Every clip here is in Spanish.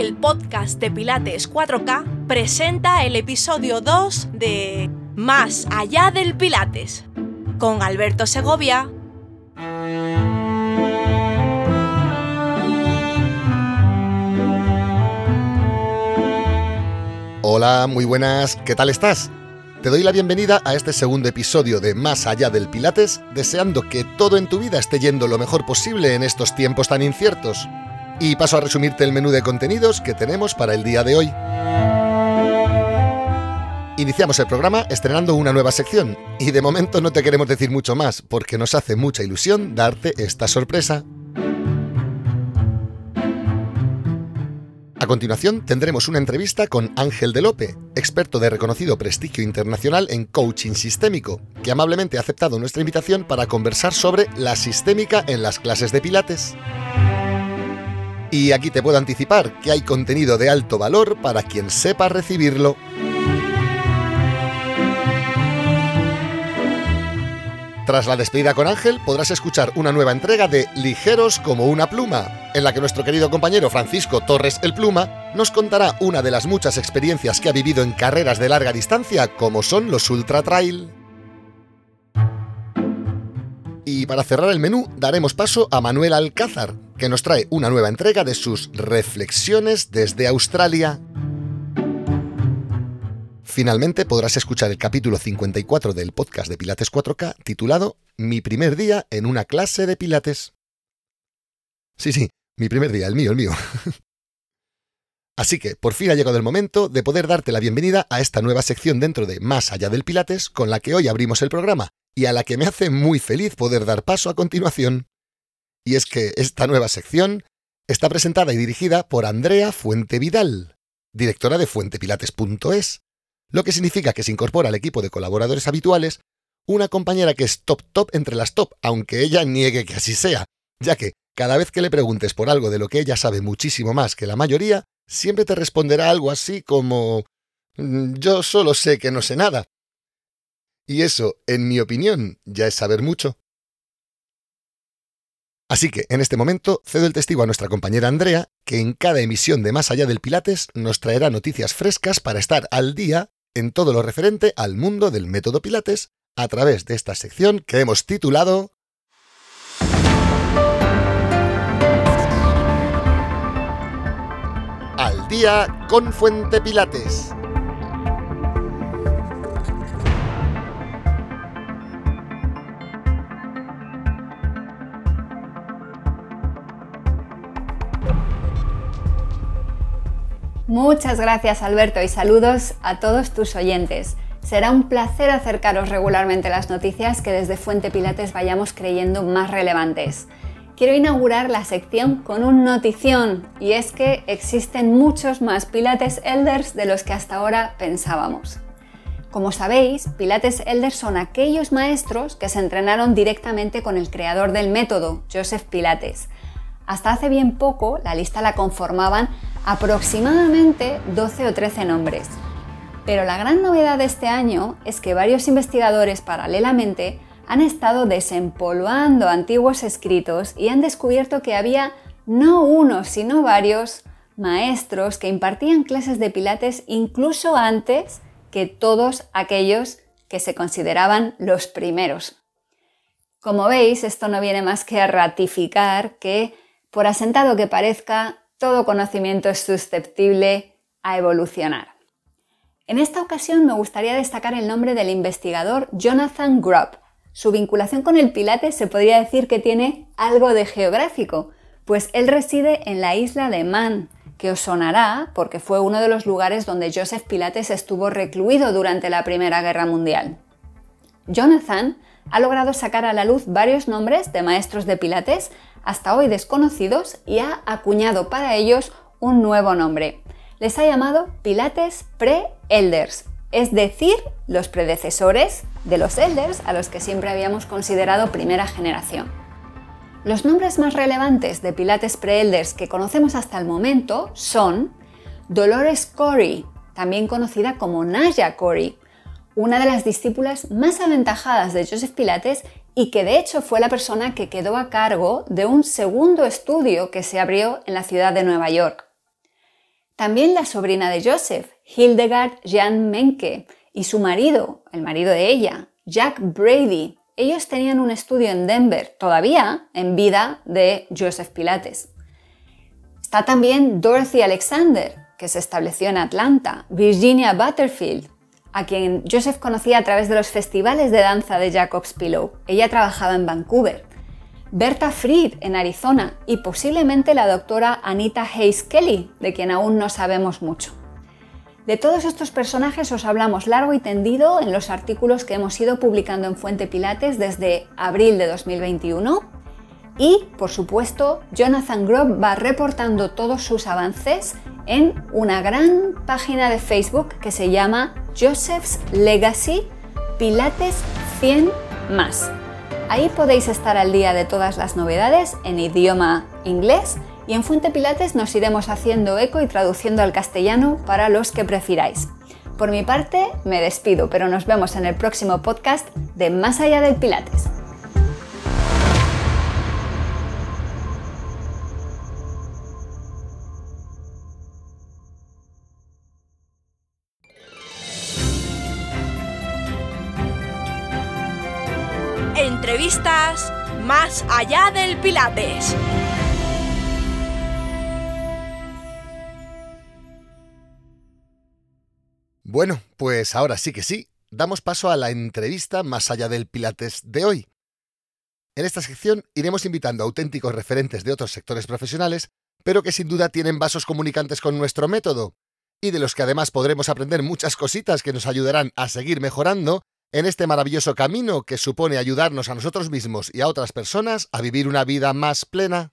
el podcast de Pilates 4K, presenta el episodio 2 de Más allá del Pilates, con Alberto Segovia. Hola, muy buenas, ¿qué tal estás? Te doy la bienvenida a este segundo episodio de Más allá del Pilates, deseando que todo en tu vida esté yendo lo mejor posible en estos tiempos tan inciertos. Y paso a resumirte el menú de contenidos que tenemos para el día de hoy. Iniciamos el programa estrenando una nueva sección, y de momento no te queremos decir mucho más, porque nos hace mucha ilusión darte esta sorpresa. A continuación tendremos una entrevista con Ángel de Lope, experto de reconocido prestigio internacional en coaching sistémico, que amablemente ha aceptado nuestra invitación para conversar sobre la sistémica en las clases de Pilates. Y aquí te puedo anticipar que hay contenido de alto valor para quien sepa recibirlo. Tras la despedida con Ángel, podrás escuchar una nueva entrega de Ligeros como una pluma, en la que nuestro querido compañero Francisco Torres el Pluma nos contará una de las muchas experiencias que ha vivido en carreras de larga distancia, como son los Ultra Trail. Y para cerrar el menú, daremos paso a Manuel Alcázar, que nos trae una nueva entrega de sus Reflexiones desde Australia. Finalmente podrás escuchar el capítulo 54 del podcast de Pilates 4K titulado Mi primer día en una clase de Pilates. Sí, sí, mi primer día, el mío, el mío. Así que por fin ha llegado el momento de poder darte la bienvenida a esta nueva sección dentro de Más allá del Pilates con la que hoy abrimos el programa y a la que me hace muy feliz poder dar paso a continuación. Y es que esta nueva sección está presentada y dirigida por Andrea Fuente Vidal, directora de fuentepilates.es, lo que significa que se incorpora al equipo de colaboradores habituales una compañera que es top top entre las top, aunque ella niegue que así sea, ya que cada vez que le preguntes por algo de lo que ella sabe muchísimo más que la mayoría, siempre te responderá algo así como mm, yo solo sé que no sé nada. Y eso, en mi opinión, ya es saber mucho. Así que, en este momento, cedo el testigo a nuestra compañera Andrea, que en cada emisión de Más allá del Pilates nos traerá noticias frescas para estar al día en todo lo referente al mundo del método Pilates a través de esta sección que hemos titulado Al día con Fuente Pilates. Muchas gracias Alberto y saludos a todos tus oyentes. Será un placer acercaros regularmente las noticias que desde Fuente Pilates vayamos creyendo más relevantes. Quiero inaugurar la sección con un notición y es que existen muchos más Pilates Elders de los que hasta ahora pensábamos. Como sabéis, Pilates Elders son aquellos maestros que se entrenaron directamente con el creador del método, Joseph Pilates. Hasta hace bien poco la lista la conformaban aproximadamente 12 o 13 nombres. Pero la gran novedad de este año es que varios investigadores paralelamente han estado desempolvando antiguos escritos y han descubierto que había no uno, sino varios maestros que impartían clases de pilates incluso antes que todos aquellos que se consideraban los primeros. Como veis, esto no viene más que a ratificar que, por asentado que parezca, todo conocimiento es susceptible a evolucionar. En esta ocasión me gustaría destacar el nombre del investigador Jonathan Grubb. Su vinculación con el Pilates se podría decir que tiene algo de geográfico, pues él reside en la isla de Man, que os sonará porque fue uno de los lugares donde Joseph Pilates estuvo recluido durante la Primera Guerra Mundial. Jonathan ha logrado sacar a la luz varios nombres de maestros de Pilates hasta hoy desconocidos y ha acuñado para ellos un nuevo nombre. Les ha llamado Pilates Pre-Elders, es decir, los predecesores de los Elders a los que siempre habíamos considerado primera generación. Los nombres más relevantes de Pilates Pre-Elders que conocemos hasta el momento son Dolores Corey, también conocida como Naya Corey, una de las discípulas más aventajadas de Joseph Pilates y que de hecho fue la persona que quedó a cargo de un segundo estudio que se abrió en la ciudad de Nueva York. También la sobrina de Joseph, Hildegard Jan Menke, y su marido, el marido de ella, Jack Brady. Ellos tenían un estudio en Denver, todavía en vida de Joseph Pilates. Está también Dorothy Alexander, que se estableció en Atlanta, Virginia Butterfield, a quien Joseph conocía a través de los festivales de danza de Jacob's Pillow. Ella trabajaba en Vancouver. Berta Fried en Arizona y posiblemente la doctora Anita Hayes Kelly, de quien aún no sabemos mucho. De todos estos personajes os hablamos largo y tendido en los artículos que hemos ido publicando en Fuente Pilates desde abril de 2021 y, por supuesto, Jonathan Grob va reportando todos sus avances en una gran página de Facebook que se llama Joseph's Legacy Pilates 100 más. Ahí podéis estar al día de todas las novedades en idioma inglés y en Fuente Pilates nos iremos haciendo eco y traduciendo al castellano para los que prefiráis. Por mi parte, me despido, pero nos vemos en el próximo podcast de Más allá del Pilates. Entrevistas más allá del Pilates. Bueno, pues ahora sí que sí, damos paso a la entrevista más allá del Pilates de hoy. En esta sección iremos invitando a auténticos referentes de otros sectores profesionales, pero que sin duda tienen vasos comunicantes con nuestro método, y de los que además podremos aprender muchas cositas que nos ayudarán a seguir mejorando en este maravilloso camino que supone ayudarnos a nosotros mismos y a otras personas a vivir una vida más plena.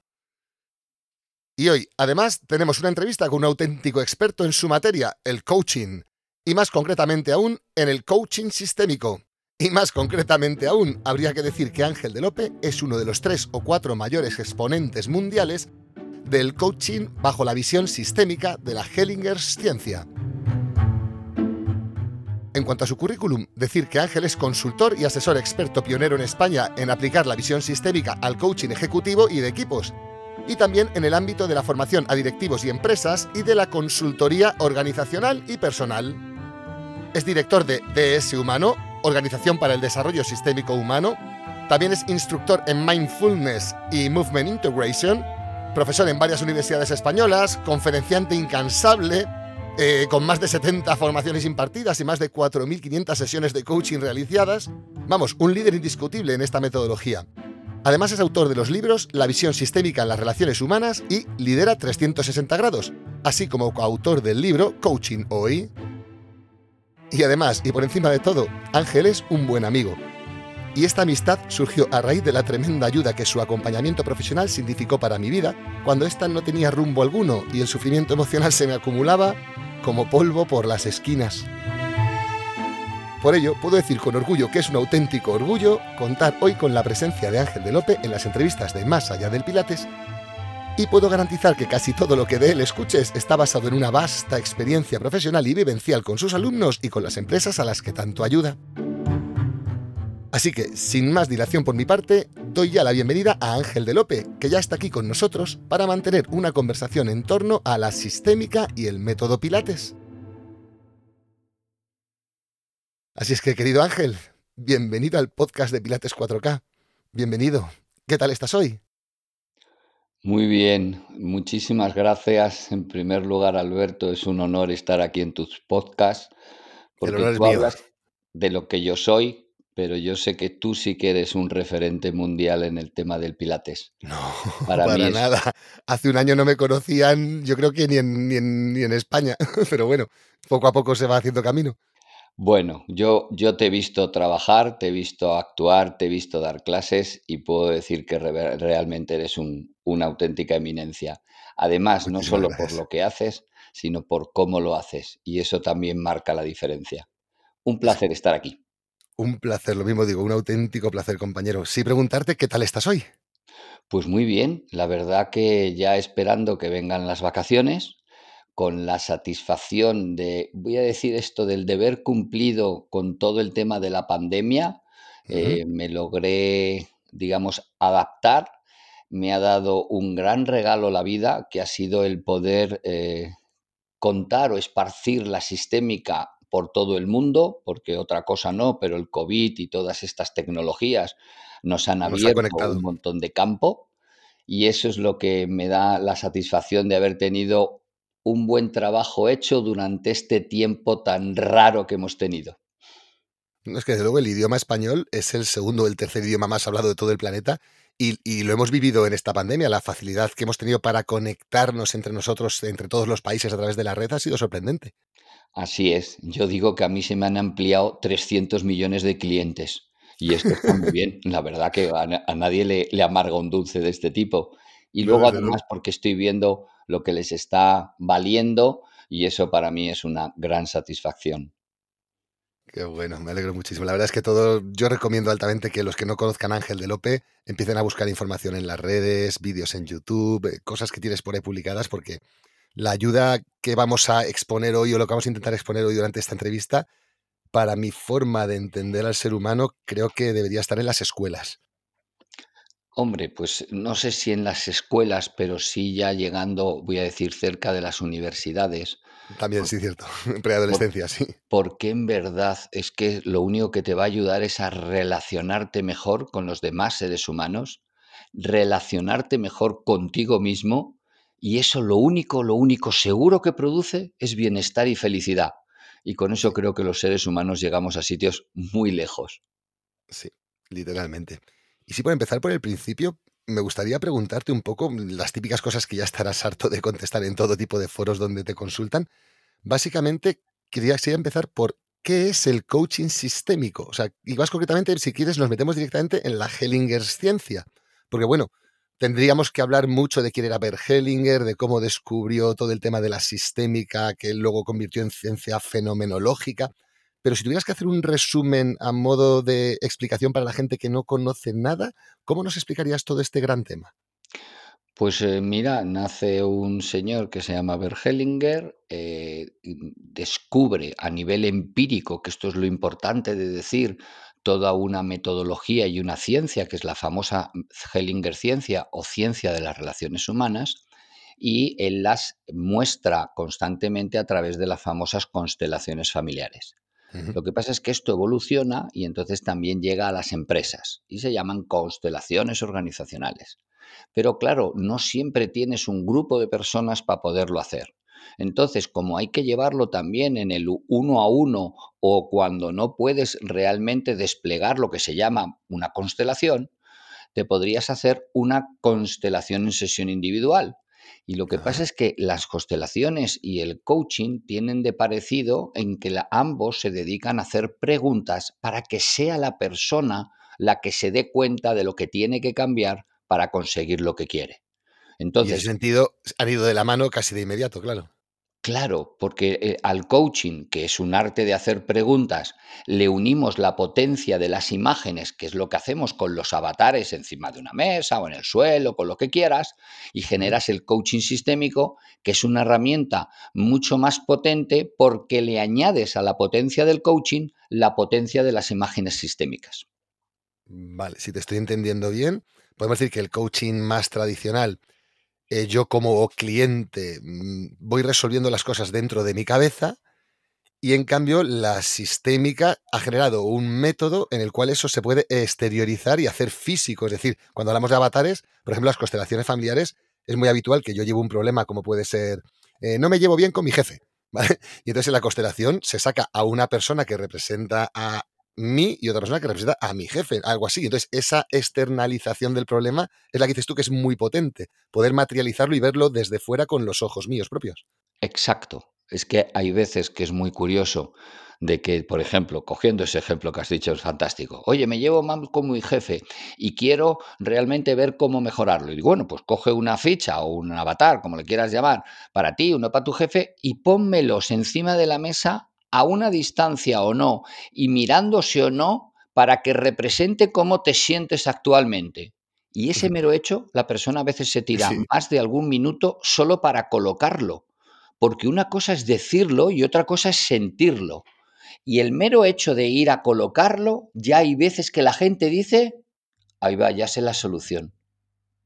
Y hoy, además, tenemos una entrevista con un auténtico experto en su materia, el coaching, y más concretamente aún en el coaching sistémico. Y más concretamente aún, habría que decir que Ángel de Lope es uno de los tres o cuatro mayores exponentes mundiales del coaching bajo la visión sistémica de la Hellinger Ciencia. En cuanto a su currículum, decir que Ángel es consultor y asesor experto pionero en España en aplicar la visión sistémica al coaching ejecutivo y de equipos, y también en el ámbito de la formación a directivos y empresas y de la consultoría organizacional y personal. Es director de DS Humano, Organización para el Desarrollo Sistémico Humano, también es instructor en Mindfulness y Movement Integration, profesor en varias universidades españolas, conferenciante incansable, eh, con más de 70 formaciones impartidas y más de 4.500 sesiones de coaching realizadas. Vamos, un líder indiscutible en esta metodología. Además es autor de los libros La visión sistémica en las relaciones humanas y Lidera 360 grados, así como coautor del libro Coaching Hoy. Y además, y por encima de todo, Ángel es un buen amigo. Y esta amistad surgió a raíz de la tremenda ayuda que su acompañamiento profesional significó para mi vida, cuando ésta no tenía rumbo alguno y el sufrimiento emocional se me acumulaba como polvo por las esquinas. Por ello, puedo decir con orgullo que es un auténtico orgullo contar hoy con la presencia de Ángel de Lope en las entrevistas de Más allá del Pilates y puedo garantizar que casi todo lo que de él escuches está basado en una vasta experiencia profesional y vivencial con sus alumnos y con las empresas a las que tanto ayuda. Así que, sin más dilación por mi parte, doy ya la bienvenida a Ángel de Lope, que ya está aquí con nosotros para mantener una conversación en torno a la sistémica y el método Pilates. Así es que, querido Ángel, bienvenido al podcast de Pilates 4K. Bienvenido. ¿Qué tal estás hoy? Muy bien, muchísimas gracias. En primer lugar, Alberto, es un honor estar aquí en tus podcasts, porque tú hablas de lo que yo soy, pero yo sé que tú sí que eres un referente mundial en el tema del Pilates. No, para, nada. Hace un año no me conocían, yo creo que ni en, ni en, ni en España, pero bueno, poco a poco se va haciendo camino. Bueno, yo, yo te he visto trabajar, te he visto actuar, te he visto dar clases y puedo decir que realmente eres un, una auténtica eminencia. Además, no solo por lo que haces, sino por cómo lo haces. Y eso también marca la diferencia. Un placer estar aquí. Un placer, lo mismo digo, un auténtico placer, compañero. Sí, preguntarte qué tal estás hoy. Pues muy bien, la verdad que ya esperando que vengan las vacaciones, con la satisfacción de, voy a decir esto, del deber cumplido con todo el tema de la pandemia, eh, me logré, digamos, adaptar. Me ha dado un gran regalo la vida, que ha sido el poder eh, contar o esparcir la sistémica por todo el mundo, porque otra cosa no, pero el COVID y todas estas tecnologías nos han abierto un montón de campo y eso es lo que me da la satisfacción de haber tenido un buen trabajo hecho durante este tiempo tan raro que hemos tenido. Es que desde luego el idioma español es el segundo o el tercer idioma más hablado de todo el planeta y, y, lo hemos vivido en esta pandemia. La facilidad que hemos tenido para conectarnos entre nosotros, entre todos los países a través de la red, ha sido sorprendente. Así es. Yo digo que a mí se me han ampliado 300 millones de clientes. Y esto está muy bien. La verdad que a, nadie le, amarga un dulce de este tipo. Y luego además porque estoy viendo lo que les está valiendo y eso para mí es una gran satisfacción. Qué bueno, me alegro muchísimo. La verdad es que todo, yo recomiendo altamente que los que no conozcan Ángel de Lope empiecen a buscar información en las redes, vídeos en YouTube, eh, cosas que tienes por ahí publicadas, porque la ayuda que vamos a exponer hoy o lo que vamos a intentar exponer hoy durante esta entrevista, para mi forma de entender al ser humano, creo que debería estar en las escuelas. Hombre, pues no sé si en las escuelas, pero sí ya llegando, voy a decir, cerca de las universidades. También, sí, cierto. Preadolescencia, sí. Porque en verdad es que lo único que te va a ayudar es a relacionarte mejor con los demás seres humanos, relacionarte mejor contigo mismo y eso lo único, lo único seguro que produce es bienestar y felicidad. Y con eso creo que los seres humanos llegamos a sitios muy lejos. Sí, literalmente. Y si por empezar por el principio, me gustaría preguntarte un poco las típicas cosas que ya estarás harto de contestar en todo tipo de foros donde te consultan. Básicamente, quería empezar por qué es el coaching sistémico. O sea, y más concretamente, si quieres, nos metemos directamente en la Hellinger ciencia. Porque bueno, Tendríamos que hablar mucho de quién era Bert Hellinger, de cómo descubrió todo el tema de la sistémica, que luego convirtió en ciencia fenomenológica. Pero si tuvieras que hacer un resumen a modo de explicación para la gente que no conoce nada, ¿cómo nos explicarías todo este gran tema? Pues eh, mira, nace un señor que se llama Bert Hellinger, eh, descubre a nivel empírico, que esto es lo importante de decir, toda una metodología y una ciencia, que es la famosa Hellinger ciencia o ciencia de las relaciones humanas, y él las muestra constantemente a través de las famosas constelaciones familiares. Lo que pasa es que esto evoluciona y entonces también llega a las empresas y se llaman constelaciones organizacionales. Pero claro, no siempre tienes un grupo de personas para poderlo hacer. Entonces, como hay que llevarlo también en el uno a uno o cuando no puedes realmente desplegar lo que se llama una constelación, te podrías hacer una constelación en sesión individual. Y lo que pasa es que las constelaciones y el coaching tienen de parecido en que ambos se dedican a hacer preguntas para que sea la persona la que se dé cuenta de lo que tiene que cambiar para conseguir lo que quiere. Entonces, y en ese sentido han ido de la mano casi de inmediato, claro. Claro, porque eh, al coaching, que es un arte de hacer preguntas, le unimos la potencia de las imágenes, que es lo que hacemos con los avatares encima de una mesa o en el suelo, con lo que quieras, y generas el coaching sistémico, que es una herramienta mucho más potente porque le añades a la potencia del coaching la potencia de las imágenes sistémicas. Vale, si te estoy entendiendo bien, podemos decir que el coaching más tradicional eh, yo como cliente mm, voy resolviendo las cosas dentro de mi cabeza y en cambio la sistémica ha generado un método en el cual eso se puede exteriorizar y hacer físico. Es decir, cuando hablamos de avatares, por ejemplo, las constelaciones familiares, es muy habitual que yo llevo un problema como puede ser, eh, no me llevo bien con mi jefe. Y entonces en la constelación se saca a una persona que representa a mí y otra persona que representa a mi jefe, algo así. Entonces, esa externalización del problema es la que dices tú que es muy potente, poder materializarlo y verlo desde fuera con los ojos míos propios. Exacto. Es que hay veces que es muy curioso de que, por ejemplo, cogiendo ese ejemplo que has dicho, es fantástico. Oye, me llevo mal con mi jefe y quiero realmente ver cómo mejorarlo. Y bueno, pues coge una ficha o un avatar, como le quieras llamar, para ti, uno para tu jefe, y pónmelos encima de la mesa a una distancia o no y mirándose o no para que represente cómo te sientes actualmente. Y ese mero hecho, la persona a veces se tira más de algún minuto solo para colocarlo, porque una cosa es decirlo y otra cosa es sentirlo. Y el mero hecho de ir a colocarlo, ya hay veces que la gente dice, ahí va, ya sé la solución.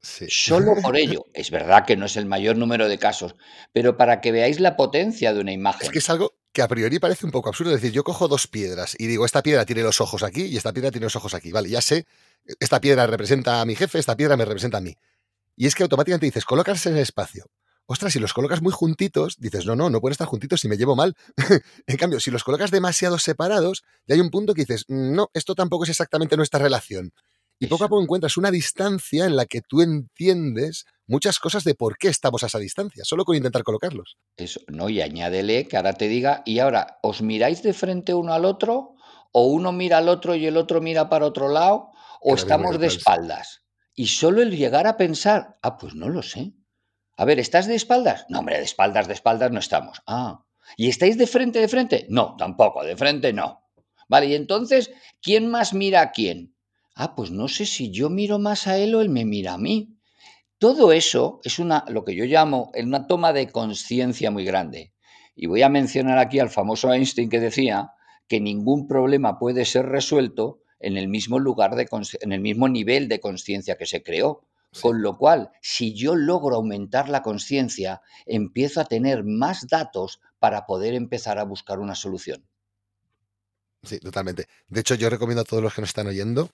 Solo por ello. Es verdad que no es el mayor número de casos, pero para que veáis la potencia de una imagen. Es que es algo que a priori parece un poco absurdo. Decir, yo cojo dos piedras y digo, esta piedra tiene los ojos aquí y esta piedra tiene los ojos aquí. Vale, ya sé, esta piedra representa a mi jefe, esta piedra me representa a mí. Y es que automáticamente dices, colócase en el espacio. Ostras, si los colocas muy juntitos, dices, no, no, no pueden estar juntitos si me llevo mal. en cambio, si los colocas demasiado separados, ya hay un punto que dices, no, esto tampoco es exactamente nuestra relación. Y poco a poco encuentras una distancia en la que tú entiendes muchas cosas de por qué estamos a esa distancia, solo con intentar colocarlos. Eso, no, y añádele que ahora te diga, y ahora, ¿os miráis de frente uno al otro? ¿O uno mira al otro y el otro mira para otro lado? ¿O estamos de espaldas? Y solo el llegar a pensar, ah, pues no lo sé. A ver, ¿estás de espaldas? No, hombre, de espaldas, de espaldas no estamos. Ah, ¿y estáis de frente, de frente? No, tampoco, de frente no. Vale, y entonces, ¿quién más mira a quién? Ah, pues no sé si yo miro más a él o él me mira a mí. Todo eso es una, lo que yo llamo una toma de conciencia muy grande. Y voy a mencionar aquí al famoso Einstein que decía que ningún problema puede ser resuelto en el mismo lugar, de, en el mismo nivel de conciencia que se creó. Con lo cual, si yo logro aumentar la conciencia, empiezo a tener más datos para poder empezar a buscar una solución. Sí, totalmente. De hecho, yo recomiendo a todos los que nos están oyendo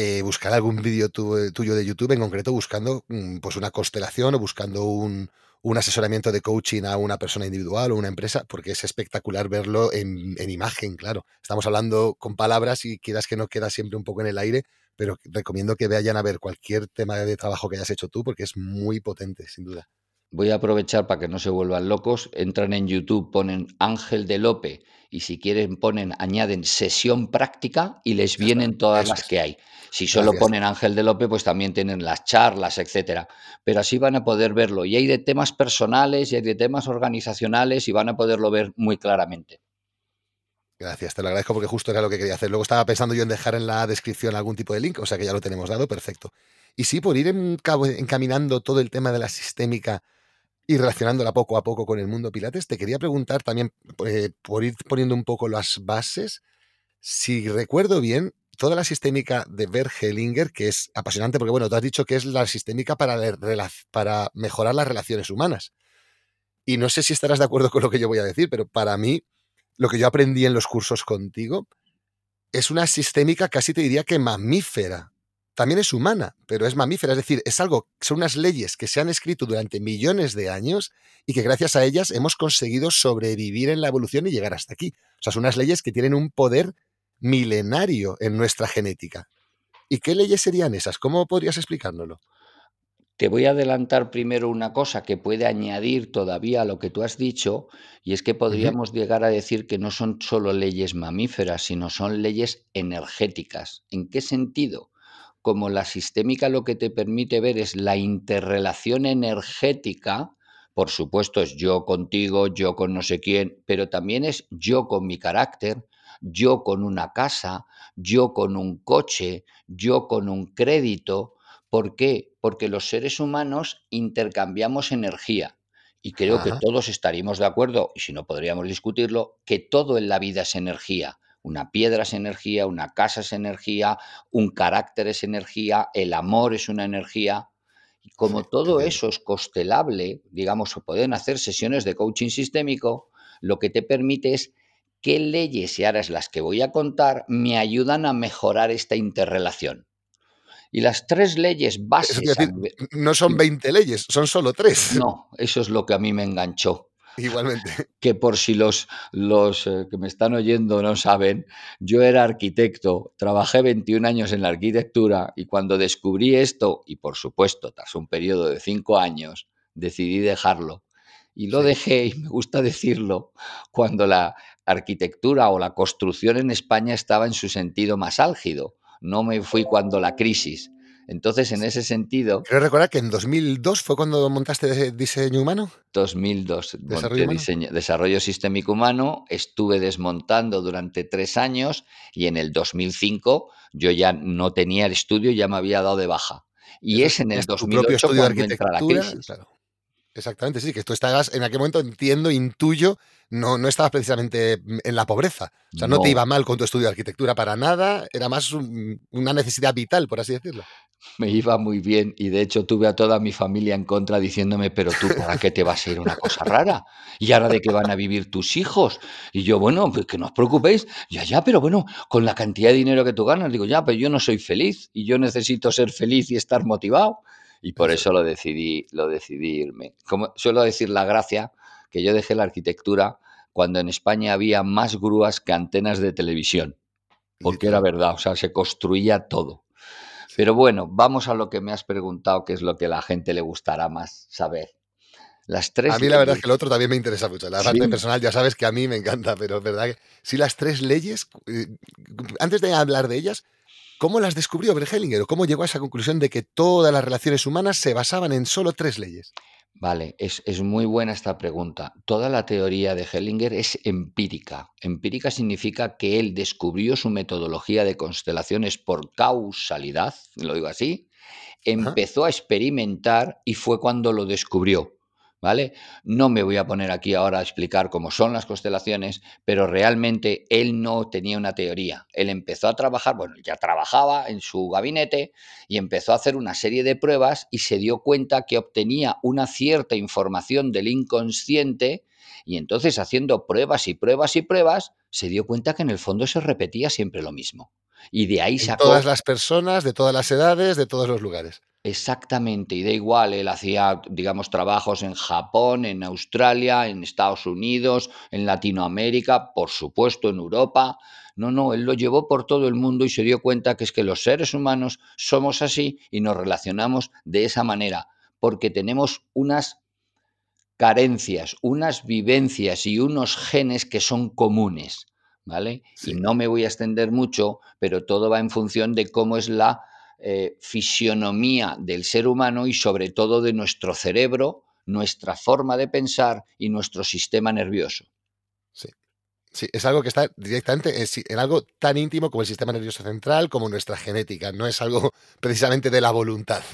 eh, buscar algún vídeo eh, tuyo de YouTube, en concreto buscando mm, pues una constelación o buscando un, asesoramiento de coaching a una persona individual o una empresa, porque es espectacular verlo en, imagen, claro. Estamos hablando con palabras y quieras que no queda siempre un poco en el aire, pero recomiendo que vayan a ver cualquier tema de trabajo que hayas hecho tú, porque es muy potente, sin duda. Voy a aprovechar para que no se vuelvan locos. Entran en YouTube, ponen Ángel de Lope y si quieren ponen, añaden sesión práctica y les vienen todas las que hay. Si solo ponen Ángel de Lope, pues también tienen las charlas, etcétera. Pero así van a poder verlo. Y hay de temas personales y hay de temas organizacionales y van a poderlo ver muy claramente. Gracias, te lo agradezco porque justo era lo que quería hacer. Luego estaba pensando yo en dejar en la descripción algún tipo de link, o sea que ya lo tenemos dado, perfecto. Y sí, por ir encaminando todo el tema de la sistémica y relacionándola poco a poco con el mundo Pilates, te quería preguntar también, eh, por ir poniendo un poco las bases, si recuerdo bien, toda la sistémica de Bert Hellinger, que es apasionante porque, bueno, tú has dicho que es la sistémica para, para mejorar las relaciones humanas. Y no sé si estarás de acuerdo con lo que yo voy a decir, pero para mí, lo que yo aprendí en los cursos contigo, es una sistémica casi te diría que mamífera. También es humana, pero es mamífera. Es decir, es algo, son unas leyes que se han escrito durante millones de años y que gracias a ellas hemos conseguido sobrevivir en la evolución y llegar hasta aquí. O sea, son unas leyes que tienen un poder milenario en nuestra genética. ¿Y qué leyes serían esas? ¿Cómo podrías explicárnoslo? Te voy a adelantar primero una cosa que puede añadir todavía a lo que tú has dicho, y es que podríamos llegar a decir que no son solo leyes mamíferas, sino son leyes energéticas. ¿En qué sentido? Como la sistémica lo que te permite ver es la interrelación energética, por supuesto es yo contigo, yo con no sé quién, pero también es yo con mi carácter, yo con una casa, yo con un coche, yo con un crédito. ¿Por qué? Porque los seres humanos intercambiamos energía. Y creo que todos estaríamos de acuerdo, y si no podríamos discutirlo, que todo en la vida es energía. Una piedra es energía, una casa es energía, un carácter es energía, el amor es una energía. Y como todo eso es costelable, digamos, se pueden hacer sesiones de coaching sistémico, lo que te permite es qué leyes, y ahora es las que voy a contar, me ayudan a mejorar esta interrelación. Y las tres leyes básicas... no son 20 leyes, son solo tres. No, eso es lo que a mí me enganchó. Igualmente. Que por si los, los eh, que me están oyendo no saben, yo era arquitecto, trabajé 21 años en la arquitectura y cuando descubrí esto, y por supuesto, tras un periodo de cinco años, decidí dejarlo. Y lo dejé, y me gusta decirlo, cuando la, arquitectura o la construcción en España estaba en su sentido más álgido. No me fui cuando la crisis. Entonces, en ese sentido... Quiero recordar que en 2002 fue cuando montaste diseño humano. 2002, desarrollo, Diseño, desarrollo sistémico humano, estuve desmontando durante tres años y en el 2005 yo ya no tenía el estudio, ya me había dado de baja. Y es en el 2008 cuando entra la crisis. Exactamente, sí, que tú estabas en aquel momento, entiendo, intuyo, no, no estabas precisamente en la pobreza. O sea, no, te iba mal con tu estudio de arquitectura para nada, era más una necesidad vital, por así decirlo. Me iba muy bien y de hecho tuve a toda mi familia en contra diciéndome, pero tú, ¿para qué te vas a ir una cosa rara? ¿Y ahora de qué van a vivir tus hijos? Y yo, bueno, pues que no os preocupéis, ya, ya, pero bueno, con la cantidad de dinero que tú ganas, digo, ya, pero yo no soy feliz y yo necesito ser feliz y estar motivado y por eso lo decidí, lo decidí irme. Como suelo decir la gracia, que yo dejé la arquitectura cuando en España había más grúas que antenas de televisión, porque era verdad, o sea, se construía todo. Pero bueno, vamos a lo que me has preguntado, que es lo que a la gente le gustará más saber. Las tres a mí la verdad es que el otro también me interesa mucho. La parte personal ya sabes que a mí me encanta, pero es verdad que si las tres leyes, eh, antes de hablar de ellas, ¿Cómo las descubrió Hellinger o cómo llegó a esa conclusión de que todas las relaciones humanas se basaban en solo tres leyes? Vale, es, muy buena esta pregunta. Toda la teoría de Hellinger es empírica. Empírica significa que él descubrió su metodología de constelaciones por causalidad, lo digo así, empezó a experimentar y fue cuando lo descubrió. ¿Vale? No me voy a poner aquí ahora a explicar cómo son las constelaciones, pero realmente él no tenía una teoría. Él empezó a trabajar, bueno, ya trabajaba en su gabinete y empezó a hacer una serie de pruebas y se dio cuenta que obtenía una cierta información del inconsciente y entonces haciendo pruebas y pruebas y pruebas, se dio cuenta que en el fondo se repetía siempre lo mismo. Y de ahí sacó... todas las personas, de todas las edades, de todos los lugares. Exactamente, y da igual, él hacía, digamos, trabajos en Japón, en Australia, en Estados Unidos, en Latinoamérica, por supuesto, en Europa. No, no, él lo llevó por todo el mundo y se dio cuenta que es que los seres humanos somos así y nos relacionamos de esa manera, porque tenemos unas carencias, unas vivencias y unos genes que son comunes, ¿vale? Y no me voy a extender mucho, pero todo va en función de cómo es la eh, fisionomía del ser humano y sobre todo de nuestro cerebro, nuestra forma de pensar y nuestro sistema nervioso. Sí. Sí, es algo que está directamente en, algo tan íntimo como el sistema nervioso central, como nuestra genética. No es algo precisamente de la voluntad.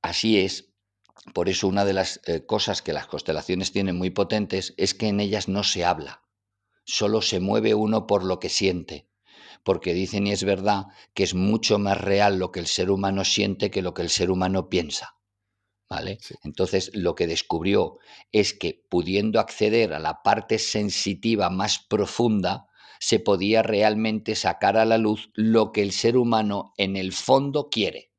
Así es. Por eso una de las eh, cosas que las constelaciones tienen muy potentes es que en ellas no se habla. Solo se mueve uno por lo que siente porque dicen y es verdad que es mucho más real lo que el ser humano siente que lo que el ser humano piensa. ¿Vale? Entonces, lo que descubrió es que pudiendo acceder a la parte sensitiva más profunda, se podía realmente sacar a la luz lo que el ser humano en el fondo quiere.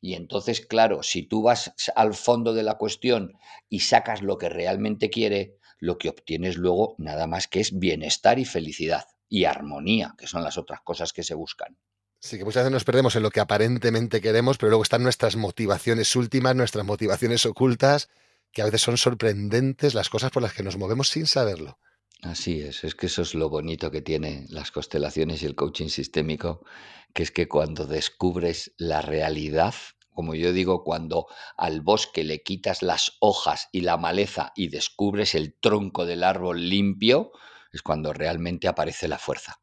Y entonces, claro, si tú vas al fondo de la cuestión y sacas lo que realmente quiere, lo que obtienes luego nada más que es bienestar y felicidad y armonía, que son las otras cosas que se buscan. Sí, que muchas veces nos perdemos en lo que aparentemente queremos, pero luego están nuestras motivaciones últimas, nuestras motivaciones ocultas, que a veces son sorprendentes las cosas por las que nos movemos sin saberlo. Así es, es que eso es lo bonito que tiene las constelaciones y el coaching sistémico, que es que cuando descubres la realidad, como yo digo, cuando al bosque le quitas las hojas y la maleza y descubres el tronco del árbol limpio, es cuando realmente aparece la fuerza.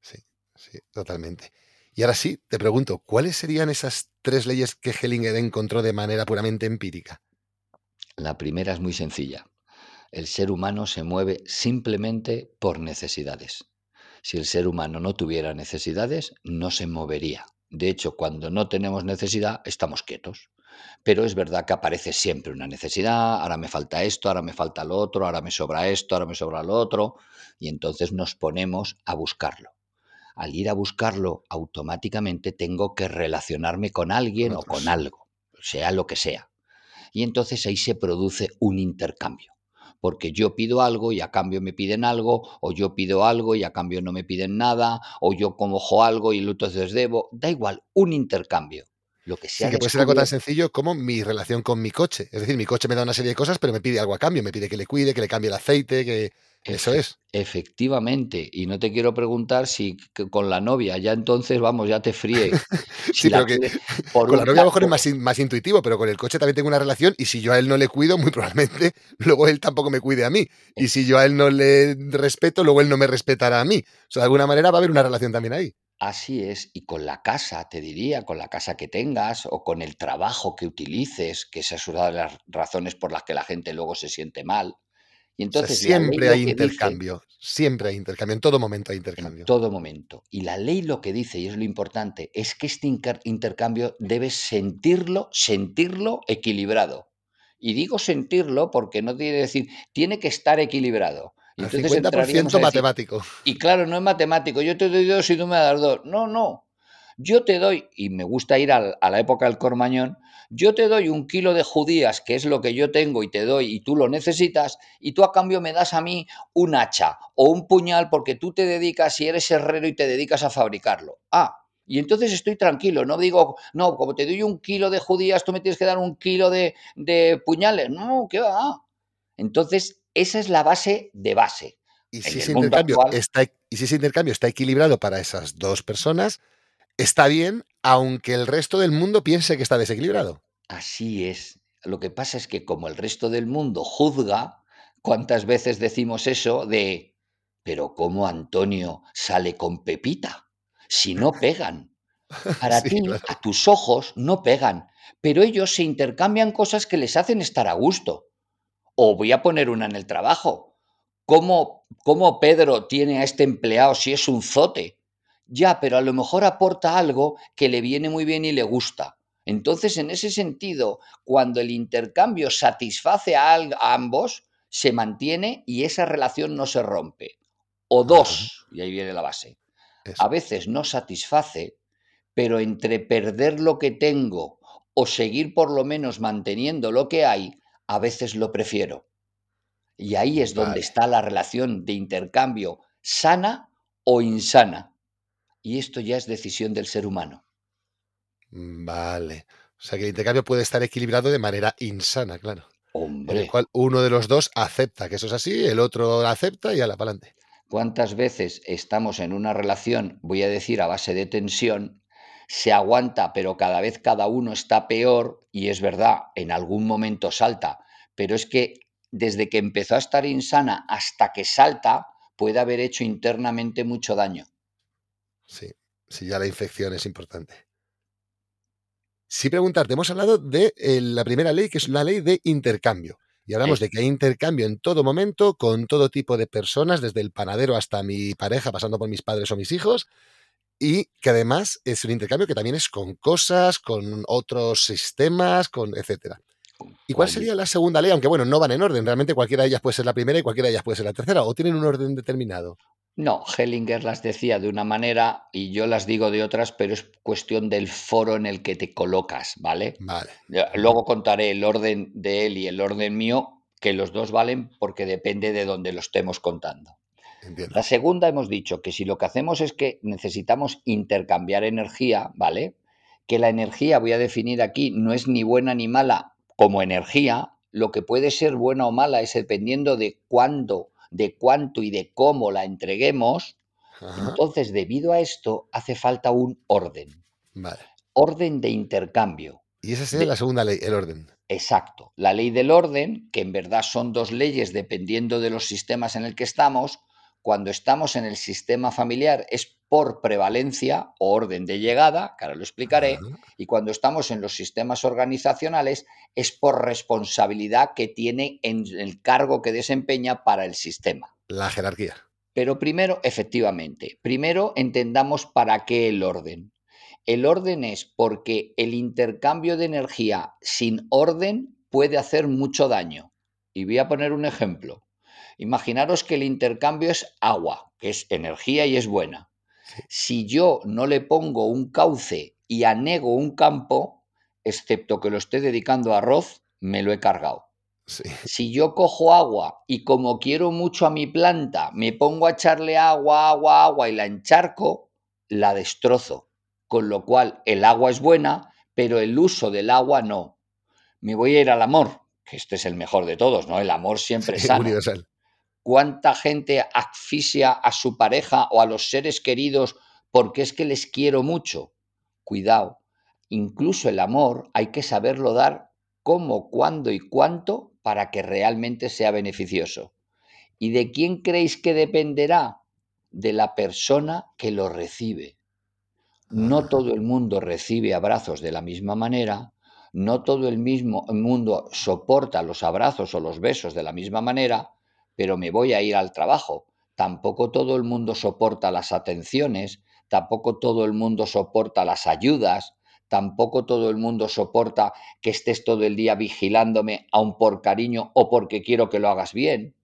Sí, sí, totalmente. Y ahora sí, te pregunto, ¿cuáles serían esas tres leyes que Hellinger encontró de manera puramente empírica? La primera es muy sencilla. El ser humano se mueve simplemente por necesidades. Si el ser humano no tuviera necesidades, no se movería. De hecho, cuando no tenemos necesidad, estamos quietos. Pero es verdad que aparece siempre una necesidad, ahora me falta esto, ahora me falta lo otro, ahora me sobra esto, ahora me sobra lo otro, y entonces nos ponemos a buscarlo. Al ir a buscarlo, automáticamente tengo que relacionarme con alguien o con algo, sea lo que sea. Y entonces ahí se produce un intercambio porque yo pido algo y a cambio me piden algo, o yo pido algo y a cambio no me piden nada, o yo cojo algo y entonces debo, da igual, un intercambio. Lo que sea. que puede ser algo tan sencillo como mi relación con mi coche. Es decir, mi coche me da una serie de cosas, pero me pide algo a cambio. Me pide que le cuide, que le cambie el aceite, que. Eso es. Efectivamente. Y no te quiero preguntar si con la novia, ya entonces, vamos, ya te fríe. sí, pero que con la novia a lo mejor es más, más, intuitivo, pero con el coche también tengo una relación y si yo a él no le cuido, muy probablemente luego él tampoco me cuide a mí. Y si yo a él no le respeto, luego él no me respetará a mí. O sea, de alguna manera va a haber una relación también ahí. Así es, y con la casa, te diría, con la casa que tengas o con el trabajo que utilices, que esa es una de las razones por las que la gente luego se siente mal. Y O sea, entonces siempre hay dice, intercambio, siempre hay intercambio, en todo momento hay en intercambio. todo momento, y la ley lo que dice, y es lo importante, es que este intercambio debes sentirlo, sentirlo equilibrado. Y digo sentirlo porque no tiene que decir, tiene que estar equilibrado. Y Al entonces entraríamos 50% a decir, matemático. Y claro, no es matemático. Yo te doy dos y tú me das dos. No, no. Yo te doy, y me gusta ir a la época del Cormañón, yo te doy un kilo de judías, que es lo que yo tengo y te doy y tú lo necesitas, y tú a cambio me das a mí un hacha o un puñal porque tú te dedicas y eres herrero y te dedicas a fabricarlo. Ah, y entonces estoy tranquilo, no digo, no, como te doy un kilo de judías, tú me tienes que dar un kilo de, de puñales. No, ¿qué va? Entonces, esa es la base de base. Y En si el ese mundo intercambio actual, está, y si ese intercambio está equilibrado para esas dos personas, está bien, aunque el resto del mundo piense que está desequilibrado. Así es. Lo que pasa es que como el resto del mundo juzga, ¿cuántas veces decimos eso de, pero cómo Antonio sale con Pepita? Si no pegan. Para Sí, ti, claro. a tus ojos, no pegan, pero ellos se intercambian cosas que les hacen estar a gusto. O voy a poner una en el trabajo. ¿Cómo, cómo Pedro tiene a este empleado si es un zote? Ya, pero a lo mejor aporta algo que le viene muy bien y le gusta. Entonces, en ese sentido, cuando el intercambio satisface a, ambos, se mantiene y esa relación no se rompe. O dos, y ahí viene la base, a veces no satisface, pero entre perder lo que tengo o seguir por lo menos manteniendo lo que hay, a veces lo prefiero. Y ahí es donde Vale, está la relación de intercambio sana o insana. Y esto ya es decisión del ser humano. vale. O sea que el intercambio puede estar equilibrado de manera insana, claro. En el Hombre, cual uno de los dos acepta que eso es así, el otro acepta y ala, para adelante. ¿cuántas veces estamos en una relación, voy a decir, a base de tensión? Se aguanta, pero cada vez cada uno está peor y es verdad, en algún momento salta, pero es que desde que empezó a estar insana hasta que salta, puede haber hecho internamente mucho daño. Sí, sí, ya la infección es importante. Sí, preguntarte, hemos hablado de eh, la primera ley, que es la ley de intercambio. Y hablamos Sí. de que hay intercambio en todo momento, con todo tipo de personas, desde el panadero hasta mi pareja, pasando por mis padres o mis hijos, y que además es un intercambio que también es con cosas, con otros sistemas, con etcétera. ¿Y cuál sería la segunda ley? Aunque bueno, no van en orden, realmente cualquiera de ellas puede ser la primera y cualquiera de ellas puede ser la tercera, o tienen un orden determinado. No, Hellinger las decía de una manera y yo las digo de otras, pero es cuestión del foro en el que te colocas, ¿vale? Vale. Luego contaré el orden de él y el orden mío, que los dos valen porque depende de donde lo estemos contando. Entiendo. La segunda hemos dicho que si lo que hacemos es que necesitamos intercambiar energía, ¿vale? Que la energía, voy a definir aquí, no es ni buena ni mala como energía, lo que puede ser buena o mala es dependiendo de cuándo, de cuánto y de cómo la entreguemos. Ajá, Entonces, debido a esto, hace falta un orden, vale. orden de intercambio. Y esa sería De, la segunda ley, el orden. Exacto. La ley del orden, que en verdad son dos leyes dependiendo de los sistemas en el que estamos, cuando estamos en el sistema familiar es por prevalencia o orden de llegada, que ahora lo explicaré, y cuando estamos en los sistemas organizacionales es por responsabilidad que tiene en el cargo que desempeña para el sistema. La jerarquía. Pero primero, efectivamente, primero entendamos para qué el orden. El orden es porque el intercambio de energía sin orden puede hacer mucho daño. Y voy a poner un ejemplo. Imaginaros que el intercambio es agua, que es energía y es buena. Si yo no le pongo un cauce y anego un campo, excepto que lo esté dedicando a arroz, me lo he cargado. sí, Si yo cojo agua y como quiero mucho a mi planta, me pongo a echarle agua, agua, agua y la encharco, la destrozo. Con lo cual el agua es buena, pero el uso del agua no. Me voy a ir al amor, que este es el mejor de todos, ¿no? El amor siempre es sano. universal. ¿Cuánta gente asfixia a su pareja o a los seres queridos porque es que les quiero mucho? Cuidado, incluso el amor hay que saberlo dar cómo, cuándo y cuánto para que realmente sea beneficioso. ¿Y de quién creéis que dependerá? De la persona que lo recibe. no todo el mundo recibe abrazos de la misma manera, no todo el mismo mundo soporta los abrazos o los besos de la misma manera, pero me voy a ir al trabajo. Tampoco todo el mundo soporta las atenciones, tampoco todo el mundo soporta las ayudas, tampoco todo el mundo soporta que estés todo el día vigilándome aun por cariño o porque quiero que lo hagas bien.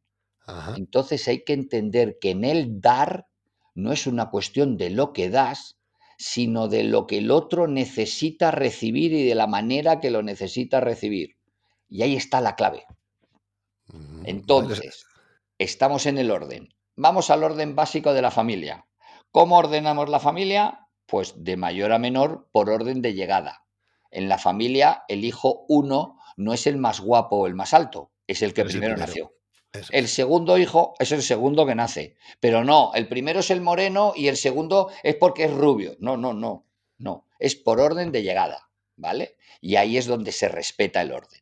Entonces hay que entender que en el dar no es una cuestión de lo que das, sino de lo que el otro necesita recibir y de la manera que lo necesita recibir. Y ahí está la clave. Entonces, estamos en el orden. Vamos al orden básico de la familia. ¿Cómo ordenamos la familia? Pues de mayor a menor por orden de llegada. En la familia, el hijo uno no es el más guapo o el más alto, es el que primero nació. El segundo hijo es el segundo que nace. Pero no, el primero es el moreno y el segundo es porque es rubio. No, no, no, no. Es por orden de llegada, ¿vale? Y ahí es donde se respeta el orden.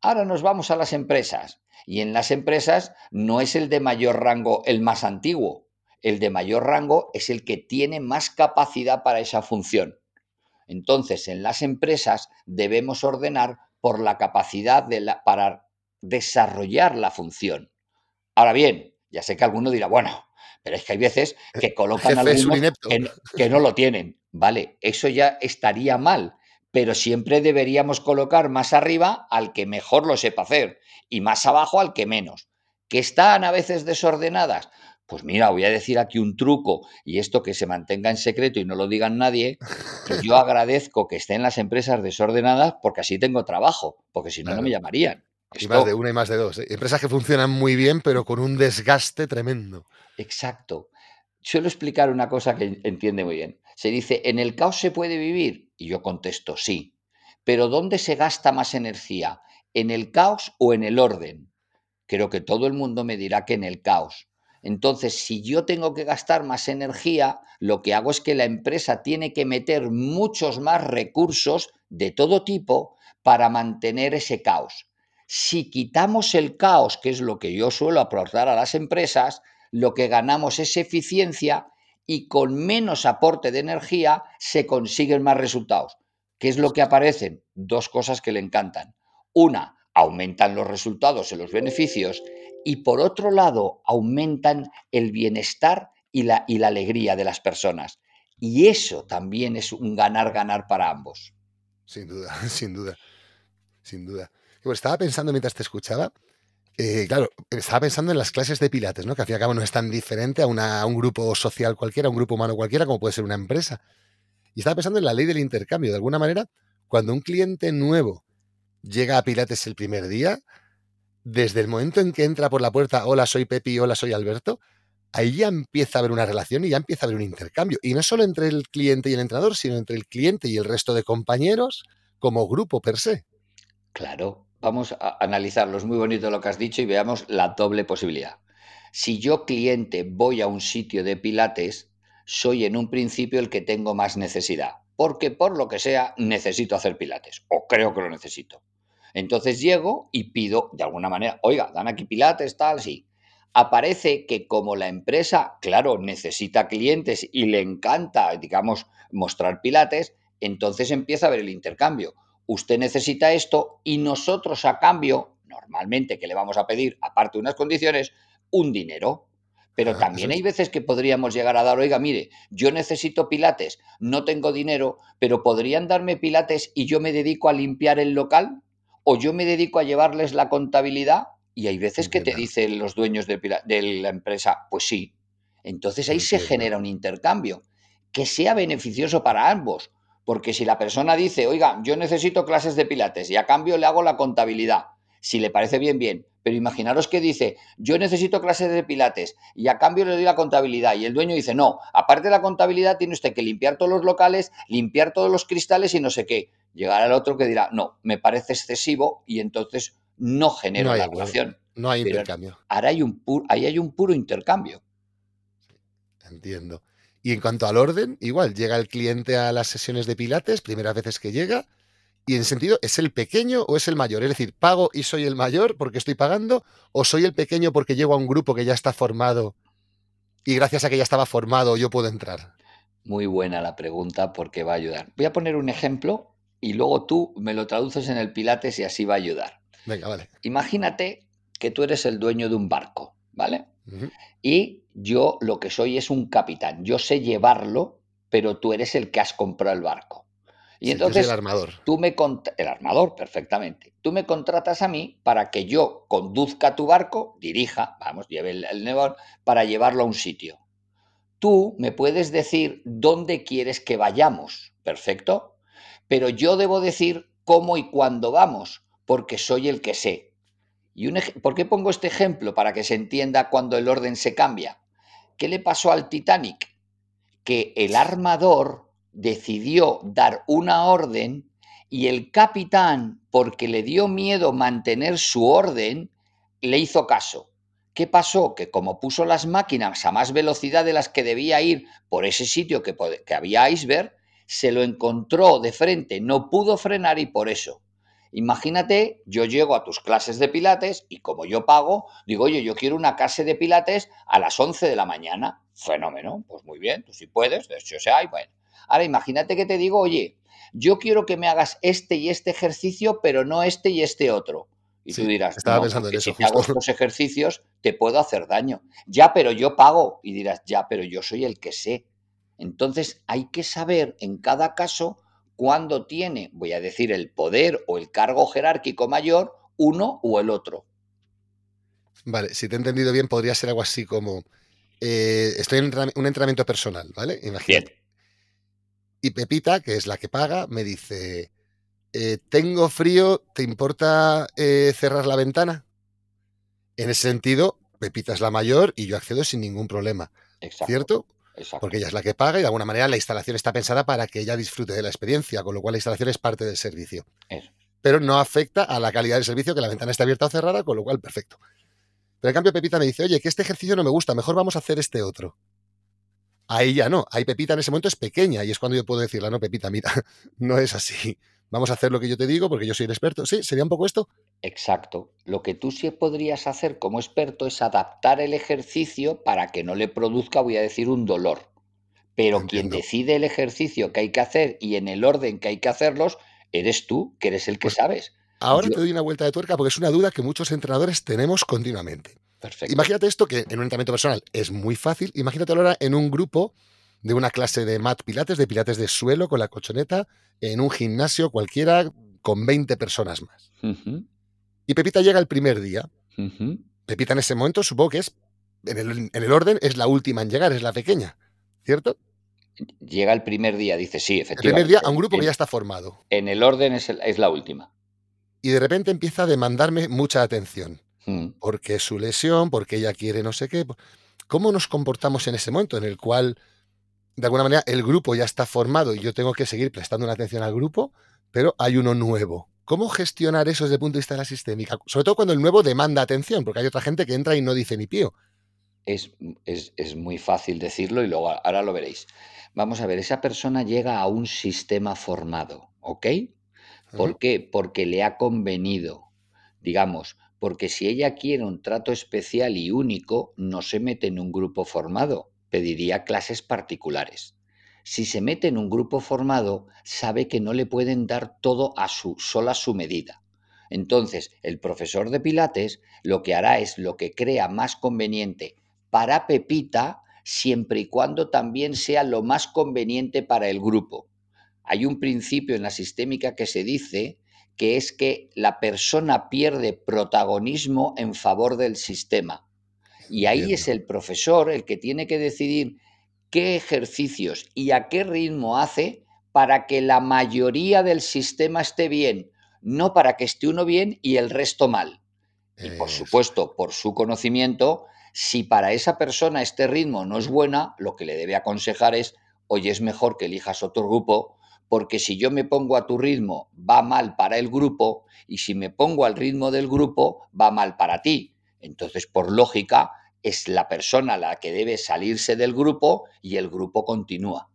Ahora nos vamos a las empresas. Y en las empresas no es el de mayor rango el más antiguo. El de mayor rango es el que tiene más capacidad para esa función. Entonces, en las empresas debemos ordenar por la capacidad de la, para desarrollar la función. Ahora bien, ya sé que alguno dirá, bueno, pero es que hay veces que eh, colocan algunos que, que no lo tienen. Vale, eso ya estaría mal, pero siempre deberíamos colocar más arriba al que mejor lo sepa hacer y más abajo al que menos. ¿Que están a veces desordenadas? Pues mira, voy a decir aquí un truco y esto que se mantenga en secreto y no lo digan nadie, que yo agradezco que estén las empresas desordenadas porque así tengo trabajo, porque si no, no me llamarían. Y más de una y más de dos. ¿eh? Empresas que funcionan muy bien, pero con un desgaste tremendo. Exacto. Suelo explicar una cosa que entiende muy bien. Se dice, ¿en el caos se puede vivir? Y yo contesto, sí. Pero ¿dónde se gasta más energía? ¿En el caos o en el orden? Creo que todo el mundo me dirá que en el caos. Entonces, si yo tengo que gastar más energía, lo que hago es que la empresa tiene que meter muchos más recursos de todo tipo para mantener ese caos. Si quitamos el caos, que es lo que yo suelo aportar a las empresas, lo que ganamos es eficiencia y con menos aporte de energía se consiguen más resultados. ¿Qué es lo que aparecen? Dos cosas que le encantan. Una, aumentan los resultados y los beneficios y por otro lado, aumentan el bienestar y la, y la alegría de las personas. Y eso también es un ganar-ganar para ambos. Sin duda, sin duda, sin duda. Pues estaba pensando mientras te escuchaba, eh, claro, estaba pensando en las clases de pilates, ¿no? Que al fin y al cabo no es tan diferente a, un grupo social cualquiera, a un grupo humano cualquiera, como puede ser una empresa. Y estaba pensando en la ley del intercambio. De alguna manera, cuando un cliente nuevo llega a Pilates el primer día, desde el momento en que entra por la puerta, hola, soy Pepi, hola, soy Alberto, ahí ya empieza a haber una relación y ya empieza a haber un intercambio. Y no solo entre el cliente y el entrenador, sino entre el cliente y el resto de compañeros como grupo per se. Claro, vamos a analizarlo. Es muy bonito lo que has dicho y veamos la doble posibilidad. Si yo cliente voy a un sitio de pilates, soy en un principio el que tengo más necesidad, porque por lo que sea necesito hacer pilates, o creo que lo necesito. Entonces llego y pido de alguna manera, oiga, dan aquí pilates, tal, sí. Aparece que como la empresa, claro, necesita clientes y le encanta, digamos, mostrar pilates, entonces empieza a haber el intercambio usted necesita esto y nosotros a cambio, normalmente que le vamos a pedir, aparte de unas condiciones, un dinero. Pero ah, también hay veces que podríamos llegar a dar, oiga, mire, yo necesito pilates, no tengo dinero, pero podrían darme pilates y yo me dedico a limpiar el local o yo me dedico a llevarles la contabilidad. Y hay veces que te dicen los dueños de, la empresa, pues sí. Entonces ahí se genera un intercambio que sea beneficioso para ambos porque si la persona dice, oiga, yo necesito clases de pilates y a cambio le hago la contabilidad, si le parece bien, bien. Pero imaginaros que dice, yo necesito clases de pilates y a cambio le doy la contabilidad. Y el dueño dice, no, aparte de la contabilidad tiene usted que limpiar todos los locales, limpiar todos los cristales y no sé qué. Llegará el otro que dirá, no, me parece excesivo y entonces no genera la relación. No hay intercambio. Ahora hay un ahí hay un puro intercambio. Entiendo. Y en cuanto al orden, igual, llega el cliente a las sesiones de Pilates, primeras veces que llega, y en sentido, ¿es el pequeño o es el mayor? Es decir, ¿pago y soy el mayor porque estoy pagando? ¿O soy el pequeño porque llego a un grupo que ya está formado y gracias a que ya estaba formado yo puedo entrar? Muy buena la pregunta porque va a ayudar. Voy a poner un ejemplo y luego tú me lo traduces en el Pilates y así va a ayudar. Venga, vale. Imagínate que tú eres el dueño de un barco, ¿vale? Y yo lo que soy es un capitán. Yo sé llevarlo, pero tú eres el que has comprado el barco. Y entonces el armador. tú me el armador perfectamente. Tú me contratas a mí para que yo conduzca tu barco, dirija, vamos, lleve el, el para llevarlo a un sitio. Tú me puedes decir dónde quieres que vayamos, perfecto, pero yo debo decir cómo y cuándo vamos, porque soy el que sé. ¿Y ¿Por qué pongo este ejemplo? Para que se entienda cuando el orden se cambia. ¿Qué le pasó al Titanic? Que el armador decidió dar una orden y el capitán, porque le dio miedo mantener su orden, le hizo caso. ¿Qué pasó? Que como puso las máquinas a más velocidad de las que debía ir por ese sitio que, que había iceberg, se lo encontró de frente, no pudo frenar y por eso. Imagínate, yo llego a tus clases de pilates y como yo pago, digo, oye, yo quiero una clase de pilates a las 11 de la mañana. Fenómeno, pues muy bien, tú sí puedes, de hecho, sea, hay, bueno. Ahora imagínate que te digo, oye, yo quiero que me hagas este y este ejercicio, pero no este y este otro. Y tú dirás, estaba pensando en eso, si te hago estos ejercicios, te puedo hacer daño. Ya, pero yo pago. Y dirás, ya, pero yo soy el que sé. Entonces hay que saber en cada caso cuándo tiene, voy a decir, el poder o el cargo jerárquico mayor uno o el otro. Vale, si te he entendido bien, podría ser algo así como, eh, estoy en un entrenamiento personal, ¿vale? Imagínate. Y Pepita, que es la que paga, me dice, eh, tengo frío, ¿te importa eh, cerrar la ventana? En ese sentido, Pepita es la mayor y yo accedo sin ningún problema. ¿Cierto? Porque ella es la que paga y de alguna manera la instalación está pensada para que ella disfrute de la experiencia, con lo cual la instalación es parte del servicio. Pero no afecta a la calidad del servicio que la ventana está abierta o cerrada, con lo cual perfecto. Pero en cambio Pepita me dice, oye, que este ejercicio no me gusta, mejor vamos a hacer este otro. Ahí ya no. Ahí Pepita en ese momento es pequeña y es cuando yo puedo decirle, no, Pepita, mira, no es así. Vamos a hacer lo que yo te digo porque yo soy el experto. Sí, sería un poco esto. Exacto. Lo que tú sí podrías hacer como experto es adaptar el ejercicio para que no le produzca, voy a decir, un dolor. Pero quien decide el ejercicio que hay que hacer y en el orden que hay que hacerlos, eres tú, que eres el que pues sabes. Ahora te doy una vuelta de tuerca porque es una duda que muchos entrenadores tenemos continuamente. Imagínate esto que en un entrenamiento personal es muy fácil. Imagínate ahora en un grupo de una clase de mat pilates, de pilates de suelo con la colchoneta, en un gimnasio cualquiera con 20 personas más. Y Pepita llega el primer día. Pepita en ese momento supongo que es, en el, orden, es la última en llegar, es la pequeña, ¿cierto? Llega el primer día, dice sí, efectivamente. El primer día a un grupo que ya está formado. En el orden es, es la última. Y de repente empieza a demandarme mucha atención. Mm. porque es su lesión, porque ella quiere no sé qué. ¿Cómo nos comportamos en ese momento en el cual, de alguna manera, el grupo ya está formado y yo tengo que seguir prestando una atención al grupo, pero hay uno nuevo? ¿Cómo gestionar eso desde el punto de vista de la sistémica? Sobre todo cuando el nuevo demanda atención, porque hay otra gente que entra y no dice ni pío. Es, es, muy fácil decirlo y luego ahora lo veréis. Vamos a ver, esa persona llega a un sistema formado, ¿ok? ¿Por qué? Porque le ha convenido, digamos, porque si ella quiere un trato especial y único, no se mete en un grupo formado, pediría clases particulares. Si se mete en un grupo formado, sabe que no le pueden dar todo a su sola su medida. Entonces, el profesor de Pilates lo que hará es lo que crea más conveniente para Pepita, siempre y cuando también sea lo más conveniente para el grupo. Hay un principio en la sistémica que se dice que es que la persona pierde protagonismo en favor del sistema. Y ahí es el profesor el que tiene que decidir qué ejercicios y a qué ritmo hace para que la mayoría del sistema esté bien, no para que esté uno bien y el resto mal. Y por supuesto, por su conocimiento, si para esa persona este ritmo no es buena, lo que le debe aconsejar es, oye, es mejor que elijas otro grupo porque si yo me pongo a tu ritmo va mal para el grupo y si me pongo al ritmo del grupo va mal para ti. Entonces, por lógica, es la persona la que debe salirse del grupo y el grupo continúa.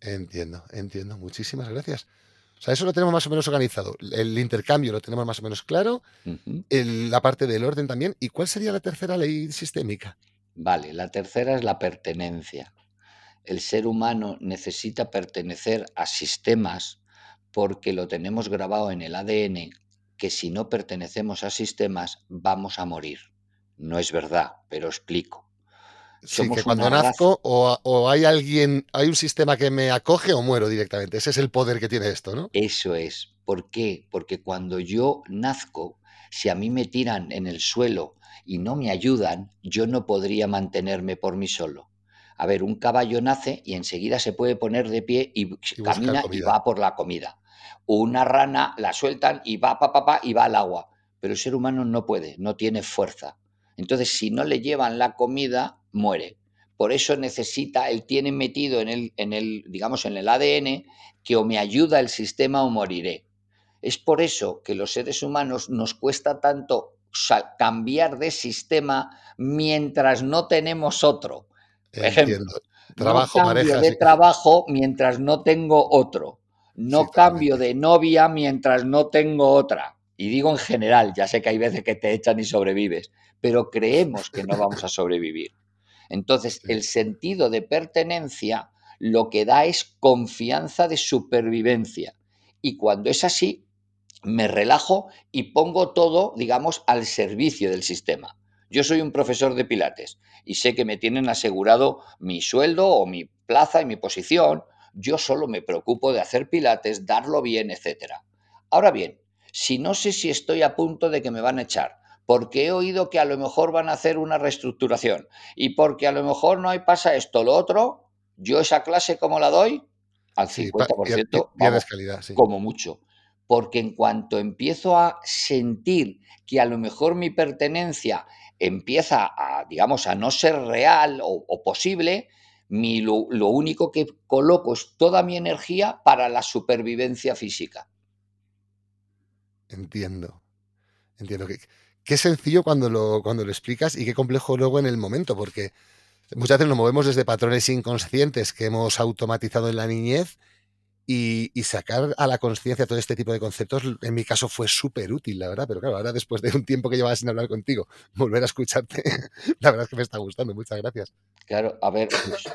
Entiendo, entiendo. Muchísimas gracias. O sea, eso lo tenemos más o menos organizado. El intercambio lo tenemos más o menos claro. la parte del orden también. ¿Y cuál sería la tercera ley sistémica? Vale, la tercera es la pertenencia. el ser humano necesita pertenecer a sistemas porque lo tenemos grabado en el ADN que si no pertenecemos a sistemas vamos a morir. No es verdad, pero explico. Sí, que cuando nazco o, hay alguien, hay un sistema que me acoge o muero directamente. Ese es el poder que tiene esto, ¿no? Eso es. ¿Por qué? Porque cuando yo nazco, si a mí me tiran en el suelo y no me ayudan, yo no podría mantenerme por mí solo. A ver, un caballo nace y enseguida se puede poner de pie y, camina y va por la comida. Una rana la sueltan y va pa, pa, pa, y va al agua. Pero el ser humano no puede, no tiene fuerza. Entonces, si no le llevan la comida, muere. Por eso necesita, él tiene metido en el, en el, digamos, en el ADN que o me ayuda el sistema o moriré. Es por eso que los seres humanos nos cuesta tanto cambiar de sistema mientras no tenemos otro. Por ejemplo, trabajo, no cambio de trabajo mientras no tengo otro. No cambio de novia mientras no tengo otra. Y digo en general, ya sé que hay veces que te echan y sobrevives, pero creemos que no vamos a sobrevivir. Entonces, el sentido de pertenencia lo que da es confianza de supervivencia. Y cuando es así, me relajo y pongo todo, digamos, al servicio del sistema. Yo soy un profesor de Pilates y sé que me tienen asegurado mi sueldo o mi plaza y mi posición. Yo solo me preocupo de hacer Pilates, darlo bien, etc. Ahora bien, si no sé si estoy a punto de que me van a echar, porque he oído que a lo mejor van a hacer una reestructuración y porque a lo mejor no hay pasa esto, lo otro, yo esa clase como la doy al 50%, como mucho. Porque en cuanto empiezo a sentir que a lo mejor mi pertenencia empieza a, digamos, a no ser real o, posible, mi, lo, único que coloco es toda mi energía para la supervivencia física. Entiendo. Entiendo. que qué sencillo cuando lo, cuando lo explicas y qué complejo luego en el momento, porque muchas veces nos movemos desde patrones inconscientes que hemos automatizado en la niñez y, sacar a la conciencia todo este tipo de conceptos, en mi caso fue súper útil, la verdad, pero claro, ahora después de un tiempo que llevaba sin hablar contigo, volver a escucharte, la verdad es que me está gustando, muchas gracias. Claro, a ver,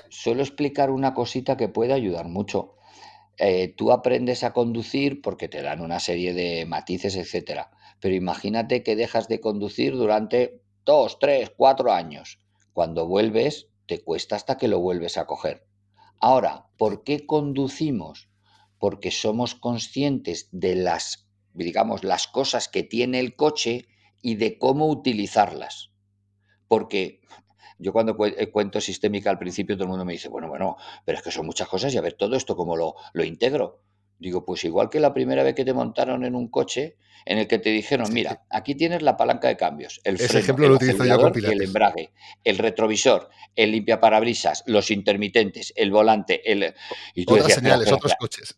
suelo explicar una cosita que puede ayudar mucho. Eh, tú aprendes a conducir porque te dan una serie de matices, etcétera. Pero imagínate que dejas de conducir durante dos, tres, cuatro años. Cuando vuelves, te cuesta hasta que lo vuelves a coger. Ahora, ¿por qué conducimos? Porque somos conscientes de las, digamos, las cosas que tiene el coche y de cómo utilizarlas. Porque yo cuando eh, cuento sistémica al principio todo el mundo me dice, bueno, bueno, pero es que son muchas cosas y a ver todo esto cómo lo, lo integro. Digo, pues igual que la primera vez que te montaron en un coche en el que te dijeron, mira, aquí tienes la palanca de cambios, el freno, ejemplo lo utilizo yo el embrague, el retrovisor, el limpiaparabrisas, los intermitentes, el volante, el... Y Otras señales, otros coches.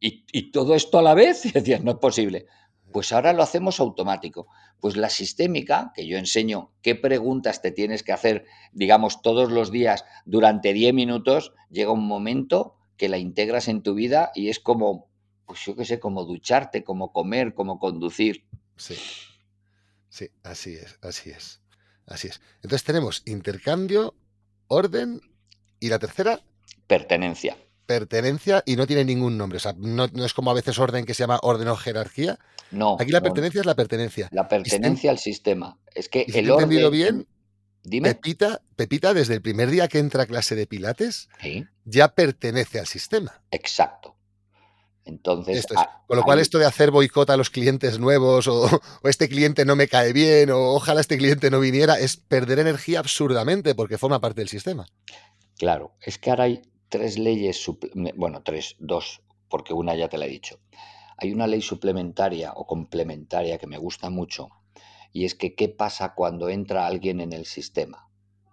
Y, y, todo esto a la vez, y decías, no es posible. Pues ahora lo hacemos automático. Pues la sistémica, que yo enseño qué preguntas te tienes que hacer, digamos, todos los días durante 10 minutos, llega un momento que la integras en tu vida y es como, pues yo qué sé, como ducharte, como comer, como conducir. Sí, sí, así es, así es, así es. Entonces tenemos intercambio, orden y la tercera. Pertenencia pertenencia y no tiene ningún nombre. O sea, no, es como a veces orden que se llama orden o jerarquía. No. Aquí la pertenencia es la pertenencia. La pertenencia al sistema. Es que el orden. entendido bien? Dime. Pepita, Pepita, desde el primer día que entra a clase de Pilates, ya pertenece al sistema. Exacto. Entonces, con lo cual esto de hacer boicot a los clientes nuevos o, o, este cliente no me cae bien o ojalá este cliente no viniera es perder energía absurdamente porque forma parte del sistema. Claro, es que ahora hay tres leyes, bueno, tres, dos, porque una ya te la he dicho. Hay una ley suplementaria o complementaria que me gusta mucho y es que qué pasa cuando entra alguien en el sistema.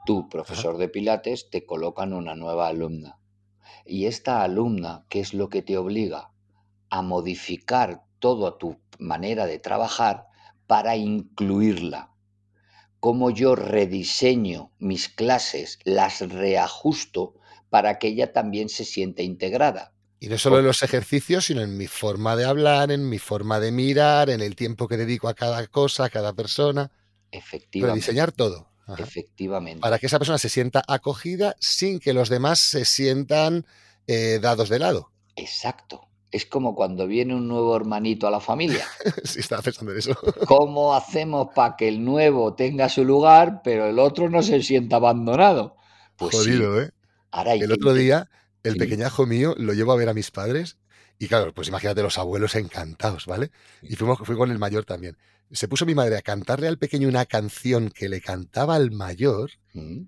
Tú, profesor de Pilates, te colocan una nueva alumna. Y esta alumna, ¿qué es lo que te obliga? A modificar toda tu manera de trabajar para incluirla. Cómo yo rediseño mis clases, las reajusto para que ella también se sienta integrada. Y no solo en los ejercicios, sino en mi forma de hablar, en mi forma de mirar, en el tiempo que dedico a cada cosa, a cada persona. Efectivamente. diseñar todo. Efectivamente. Para que esa persona se sienta acogida sin que los demás se sientan eh, dados de lado. Exacto. Es como cuando viene un nuevo hermanito a la familia. sí, estaba pensando en eso. ¿Cómo hacemos para que el nuevo tenga su lugar, pero el otro no se sienta abandonado? Pues Jodido, ¿eh? el otro día, el pequeñajo mío lo llevo a ver a mis padres y claro, pues imagínate los abuelos encantados, ¿vale? Y fuimos, fui con el mayor también. Se puso mi madre a cantarle al pequeño una canción que le cantaba al mayor. Mm.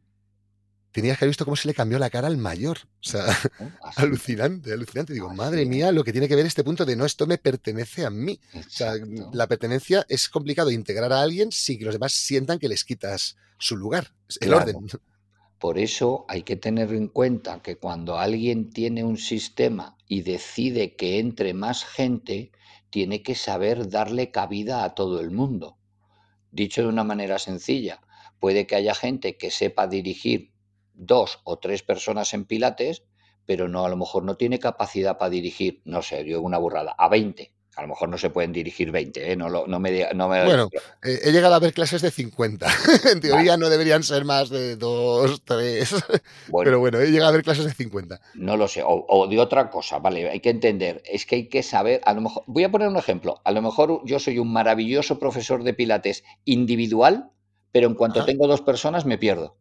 Tenías que haber visto cómo se le cambió la cara al mayor. O sea, oh, alucinante, alucinante. Digo, madre mía, lo que tiene que ver este punto de no, esto me pertenece a mí. O sea, la pertenencia es complicado integrar a alguien sin que los demás sientan que les quitas su lugar, el orden. Por eso hay que tener en cuenta que cuando alguien tiene un sistema y decide que entre más gente, tiene que saber darle cabida a todo el mundo. Dicho de una manera sencilla, puede que haya gente que sepa dirigir dos o tres personas en pilates, pero no a lo mejor no tiene capacidad para dirigir, no sé, yo una burrada, a 20 a lo mejor no se pueden dirigir 20, ¿eh? no, no, me, no Bueno, eh, he llegado a ver clases de 50. en teoría no deberían ser más de 2, 3. Pero bueno, he llegado a ver clases de 50. No lo sé. O, de otra cosa, vale, hay que entender. Es que hay que saber, a lo mejor, voy a poner un ejemplo. A lo mejor yo soy un maravilloso profesor de pilates individual, pero en cuanto tengo dos personas me pierdo.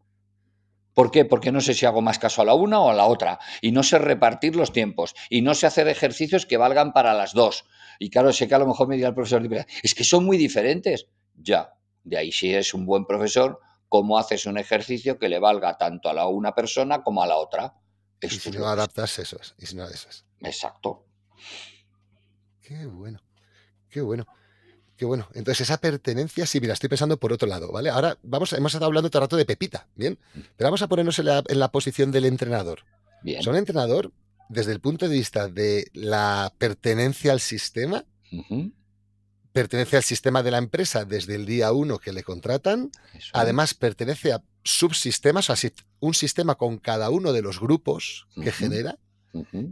¿Por qué? Porque no sé si hago más caso a la una o a la otra. Y no sé repartir los tiempos. Y no sé hacer ejercicios que valgan para las dos. Y claro, sé que a lo mejor me dirá el profesor, es que son muy diferentes. Ya, de ahí si eres un buen profesor, ¿cómo haces un ejercicio que le valga tanto a la una persona como a la otra? y si no adaptas eso, y si no esas. Exacto. Qué bueno, qué bueno. Qué bueno. Entonces, esa pertenencia, sí, mira, estoy pensando por otro lado, ¿vale? Ahora vamos, hemos estado hablando todo el rato de Pepita, ¿bien? Mm. Pero vamos a ponernos en la, posición del entrenador. Bien. Son entrenador desde el punto de vista de la pertenencia al sistema, pertenece al sistema de la empresa desde el día uno que le contratan, además pertenece a subsistemas, así un sistema con cada uno de los grupos que genera,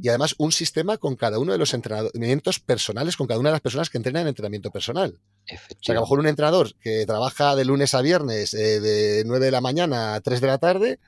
y además un sistema con cada uno de los entrenamientos personales, con cada una de las personas que entrenan en entrenamiento personal. O sea, que a lo mejor un entrenador que trabaja de lunes a viernes eh, de 9 de la mañana a 3 de la tarde,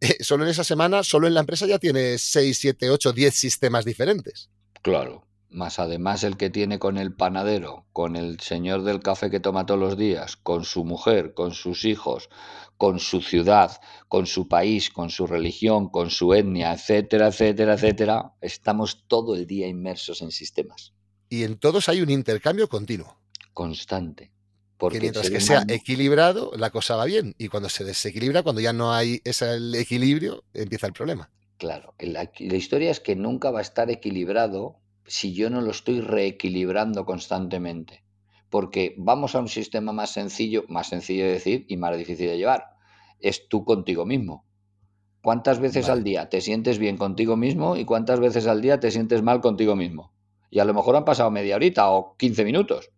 eh, solo en esa semana, solo en la empresa ya tiene 6, 7, 8, 10 sistemas diferentes. Claro, más además el que tiene con el panadero, con el señor del café que toma todos los días, con su mujer, con sus hijos, con su ciudad, con su país, con su religión, con su etnia, etcétera, etcétera, etcétera, estamos todo el día inmersos en sistemas. Y en todos hay un intercambio continuo. Constante. Porque mientras que sea equilibrado, la cosa va bien. Y cuando se desequilibra, cuando ya no hay ese equilibrio, empieza el problema. Claro, la, la historia es que nunca va a estar equilibrado si yo no lo estoy reequilibrando constantemente. Porque vamos a un sistema más sencillo, más sencillo de decir y más difícil de llevar. Es tú contigo mismo. ¿Cuántas veces al día te sientes bien contigo mismo y cuántas veces al día te sientes mal contigo mismo? Y a lo mejor han pasado media horita o 15 minutos.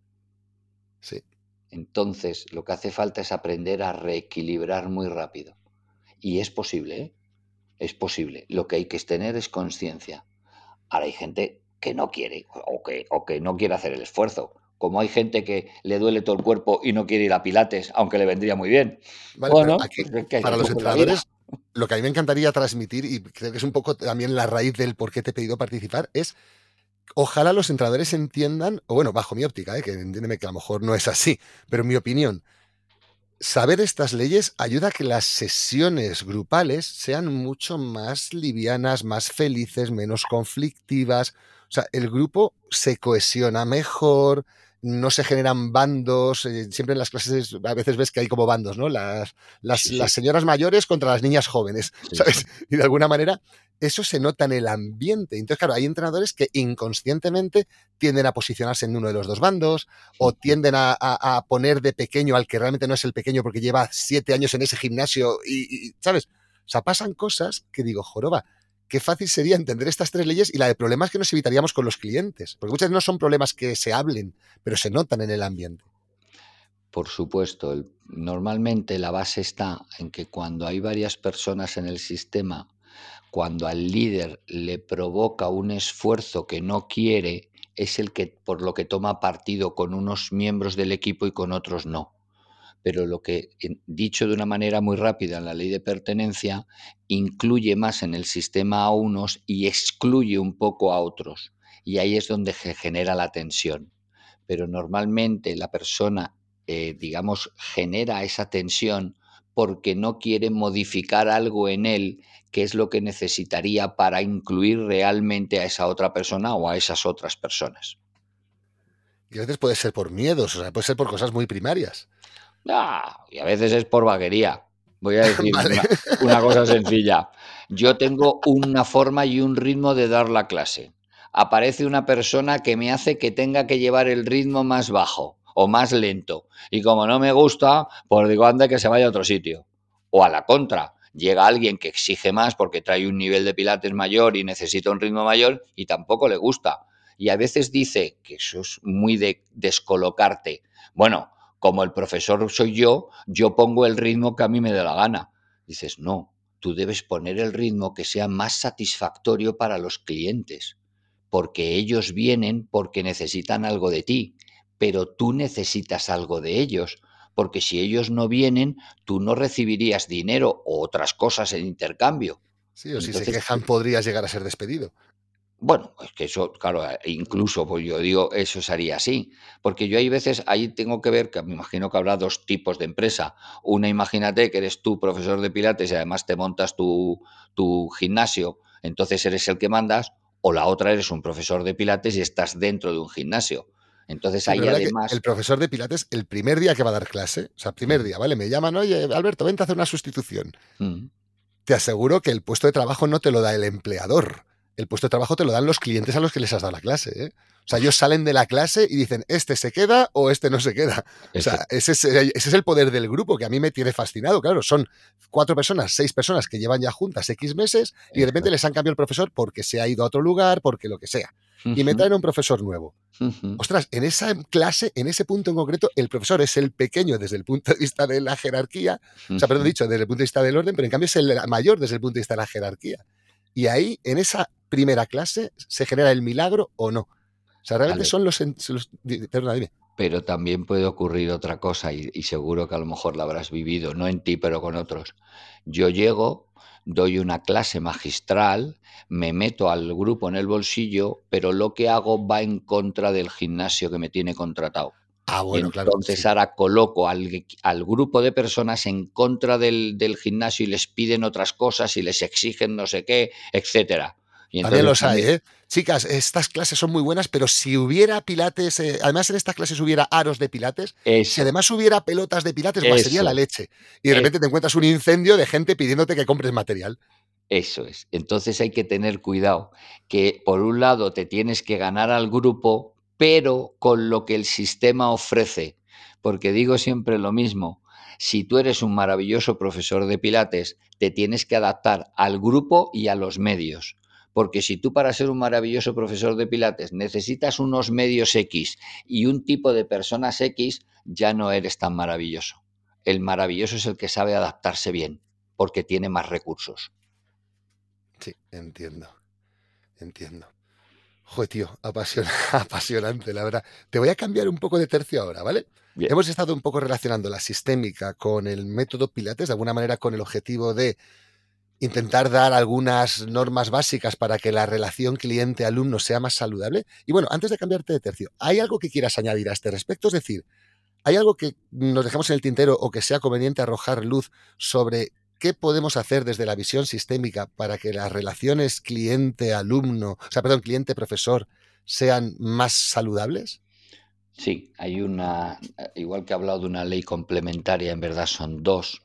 Sí. Entonces, lo que hace falta es aprender a reequilibrar muy rápido. Y es posible, ¿eh? Es posible. Lo que hay que tener es conciencia. Ahora hay gente que no quiere o que, o que no quiere hacer el esfuerzo. Como hay gente que le duele todo el cuerpo y no quiere ir a Pilates, aunque le vendría muy bien. bueno, pues para los entrenadores, lo que a mí me encantaría transmitir, y creo que es un poco también la raíz del por qué te he pedido participar, es ojalá los entrenadores entiendan, o bueno, bajo mi óptica, ¿eh? que entiéndeme que a lo mejor no es así, pero en mi opinión, saber estas leyes ayuda a que las sesiones grupales sean mucho más livianas, más felices, menos conflictivas. O sea, el grupo se cohesiona mejor, no se generan bandos. Eh, siempre en las clases a veces ves que hay como bandos, ¿no? Las, las, señoras mayores contra las niñas jóvenes, ¿sabes? Y de alguna manera eso se nota en el ambiente. Entonces, claro, hay entrenadores que inconscientemente tienden a posicionarse en uno de los dos bandos o tienden a, poner de pequeño al que realmente no es el pequeño porque lleva siete años en ese gimnasio y, y ¿sabes? O sea, pasan cosas que digo, joroba, qué fácil sería entender estas tres leyes y la de problemas que nos evitaríamos con los clientes. Porque muchas veces no son problemas que se hablen, pero se notan en el ambiente. Por supuesto, normalmente la base está en que cuando hay varias personas en el sistema, cuando al líder le provoca un esfuerzo que no quiere, es el que por lo que toma partido con unos miembros del equipo y con otros no. Pero lo que, dicho de una manera muy rápida en la ley de pertenencia, incluye más en el sistema a unos y excluye un poco a otros. Y ahí es donde se genera la tensión. Pero normalmente la persona, eh, digamos, genera esa tensión porque no quiere modificar algo en él que es lo que necesitaría para incluir realmente a esa otra persona o a esas otras personas. Y a veces puede ser por miedos, o sea, puede ser por cosas muy primarias. Ah, y a veces es por vaguería. Voy a decir una, cosa sencilla. Yo tengo una forma y un ritmo de dar la clase. Aparece una persona que me hace que tenga que llevar el ritmo más bajo o más lento. Y como no me gusta, pues digo, anda que se vaya a otro sitio. O a la contra, llega alguien que exige más porque trae un nivel de pilates mayor y necesita un ritmo mayor y tampoco le gusta. Y a veces dice que eso es muy de descolocarte. Bueno, como el profesor soy yo, yo pongo el ritmo que a mí me dé la gana. Dices, no, tú debes poner el ritmo que sea más satisfactorio para los clientes, porque ellos vienen porque necesitan algo de ti, pero tú necesitas algo de ellos, porque si ellos no vienen, tú no recibirías dinero o otras cosas en intercambio. Sí, o si se quejan podrías llegar a ser despedido. Bueno, es que eso, claro, eh, incluso pues yo digo, eso sería así, porque yo hay veces, ahí tengo que ver, que me imagino que habrá dos tipos de empresa. Una, imagínate que eres tú profesor de pilates y además te montas tu, tu gimnasio, entonces eres el que mandas, o la otra eres un profesor de pilates y estás dentro de un gimnasio. Entonces ahí además... El profesor de pilates, el primer día que va a dar clase, o sea, el primer día, ¿vale? Me llaman, oye, Alberto, vente a hacer una sustitución. Te aseguro que el puesto de trabajo no te lo da el empleador el puesto de trabajo te lo dan los clientes a los que les has dado la clase. ¿eh? O sea, ellos salen de la clase y dicen, este se queda o este no se queda. O sea, ese es, el poder del grupo que a mí me tiene fascinado. Claro, son cuatro personas, seis personas que llevan ya juntas X meses y de repente les han cambiado el profesor porque se ha ido a otro lugar, porque lo que sea. Y me traen un profesor nuevo. Ostras, en esa clase, en ese punto en concreto, el profesor es el pequeño desde el punto de vista de la jerarquía, o sea, perdón, dicho, desde el punto de vista del orden, pero en cambio es el mayor desde el punto de vista de la jerarquía. Y ahí, en esa primera clase, ¿se genera el milagro o no? O sea, realmente son los, Pero también puede ocurrir otra cosa y, y, seguro que a lo mejor la habrás vivido, no en ti, pero con otros. Yo llego, doy una clase magistral, me meto al grupo en el bolsillo, pero lo que hago va en contra del gimnasio que me tiene contratado. Ah, bueno, entonces ahora coloco al, grupo de personas en contra del, gimnasio y les piden otras cosas y les exigen no sé qué, etcétera. Y también los hay, ¿eh? Chicas, estas clases son muy buenas, pero si hubiera pilates, eh, además en estas clases hubiera aros de pilates, si además hubiera pelotas de pilates, más sería la leche. Y de repente te encuentras un incendio de gente pidiéndote que compres material. Eso es. Entonces hay que tener cuidado, que por un lado te tienes que ganar al grupo, pero con lo que el sistema ofrece. Porque digo siempre lo mismo, si tú eres un maravilloso profesor de Pilates, te tienes que adaptar al grupo y a los medios. Porque si tú para ser un maravilloso profesor de Pilates necesitas unos medios X y un tipo de personas X, ya no eres tan maravilloso. El maravilloso es el que sabe adaptarse bien, porque tiene más recursos. Sí, entiendo. Entiendo. Joder, tío, apasionante, la verdad. Te voy a cambiar un poco de tercio ahora, ¿vale? Hemos estado un poco relacionando la sistémica con el método Pilates, de alguna manera con el objetivo de intentar dar algunas normas básicas para que la relación cliente-alumno sea más saludable. Y bueno, antes de cambiarte de tercio, ¿hay algo que quieras añadir a este respecto? Es decir, ¿hay algo que nos dejamos en el tintero o que sea conveniente arrojar luz sobre ¿qué podemos hacer desde la visión sistémica para que las relaciones cliente-alumno, o sea, perdón, cliente-profesor, sean más saludables? Sí, hay una, igual que he hablado de una ley complementaria, en verdad son dos,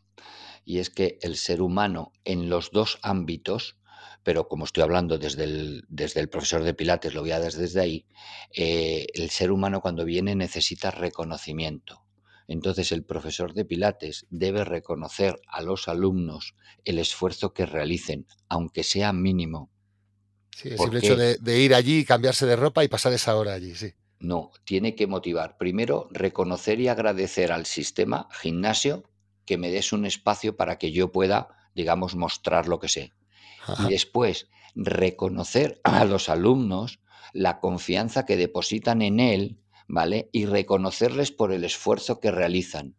y es que el ser humano en los dos ámbitos, pero como estoy hablando desde el, desde el profesor de Pilates, lo voy a desde, desde ahí, eh, el ser humano cuando viene necesita reconocimiento. Entonces el profesor de Pilates debe reconocer a los alumnos el esfuerzo que realicen, aunque sea mínimo. Sí, el simple hecho de, ir allí, cambiarse de ropa y pasar esa hora allí, sí. No, tiene que motivar. Primero, reconocer y agradecer al sistema gimnasio que me des un espacio para que yo pueda, digamos, mostrar lo que sé. Y después, reconocer a los alumnos la confianza que depositan en él ¿vale? Y reconocerles por el esfuerzo que realizan.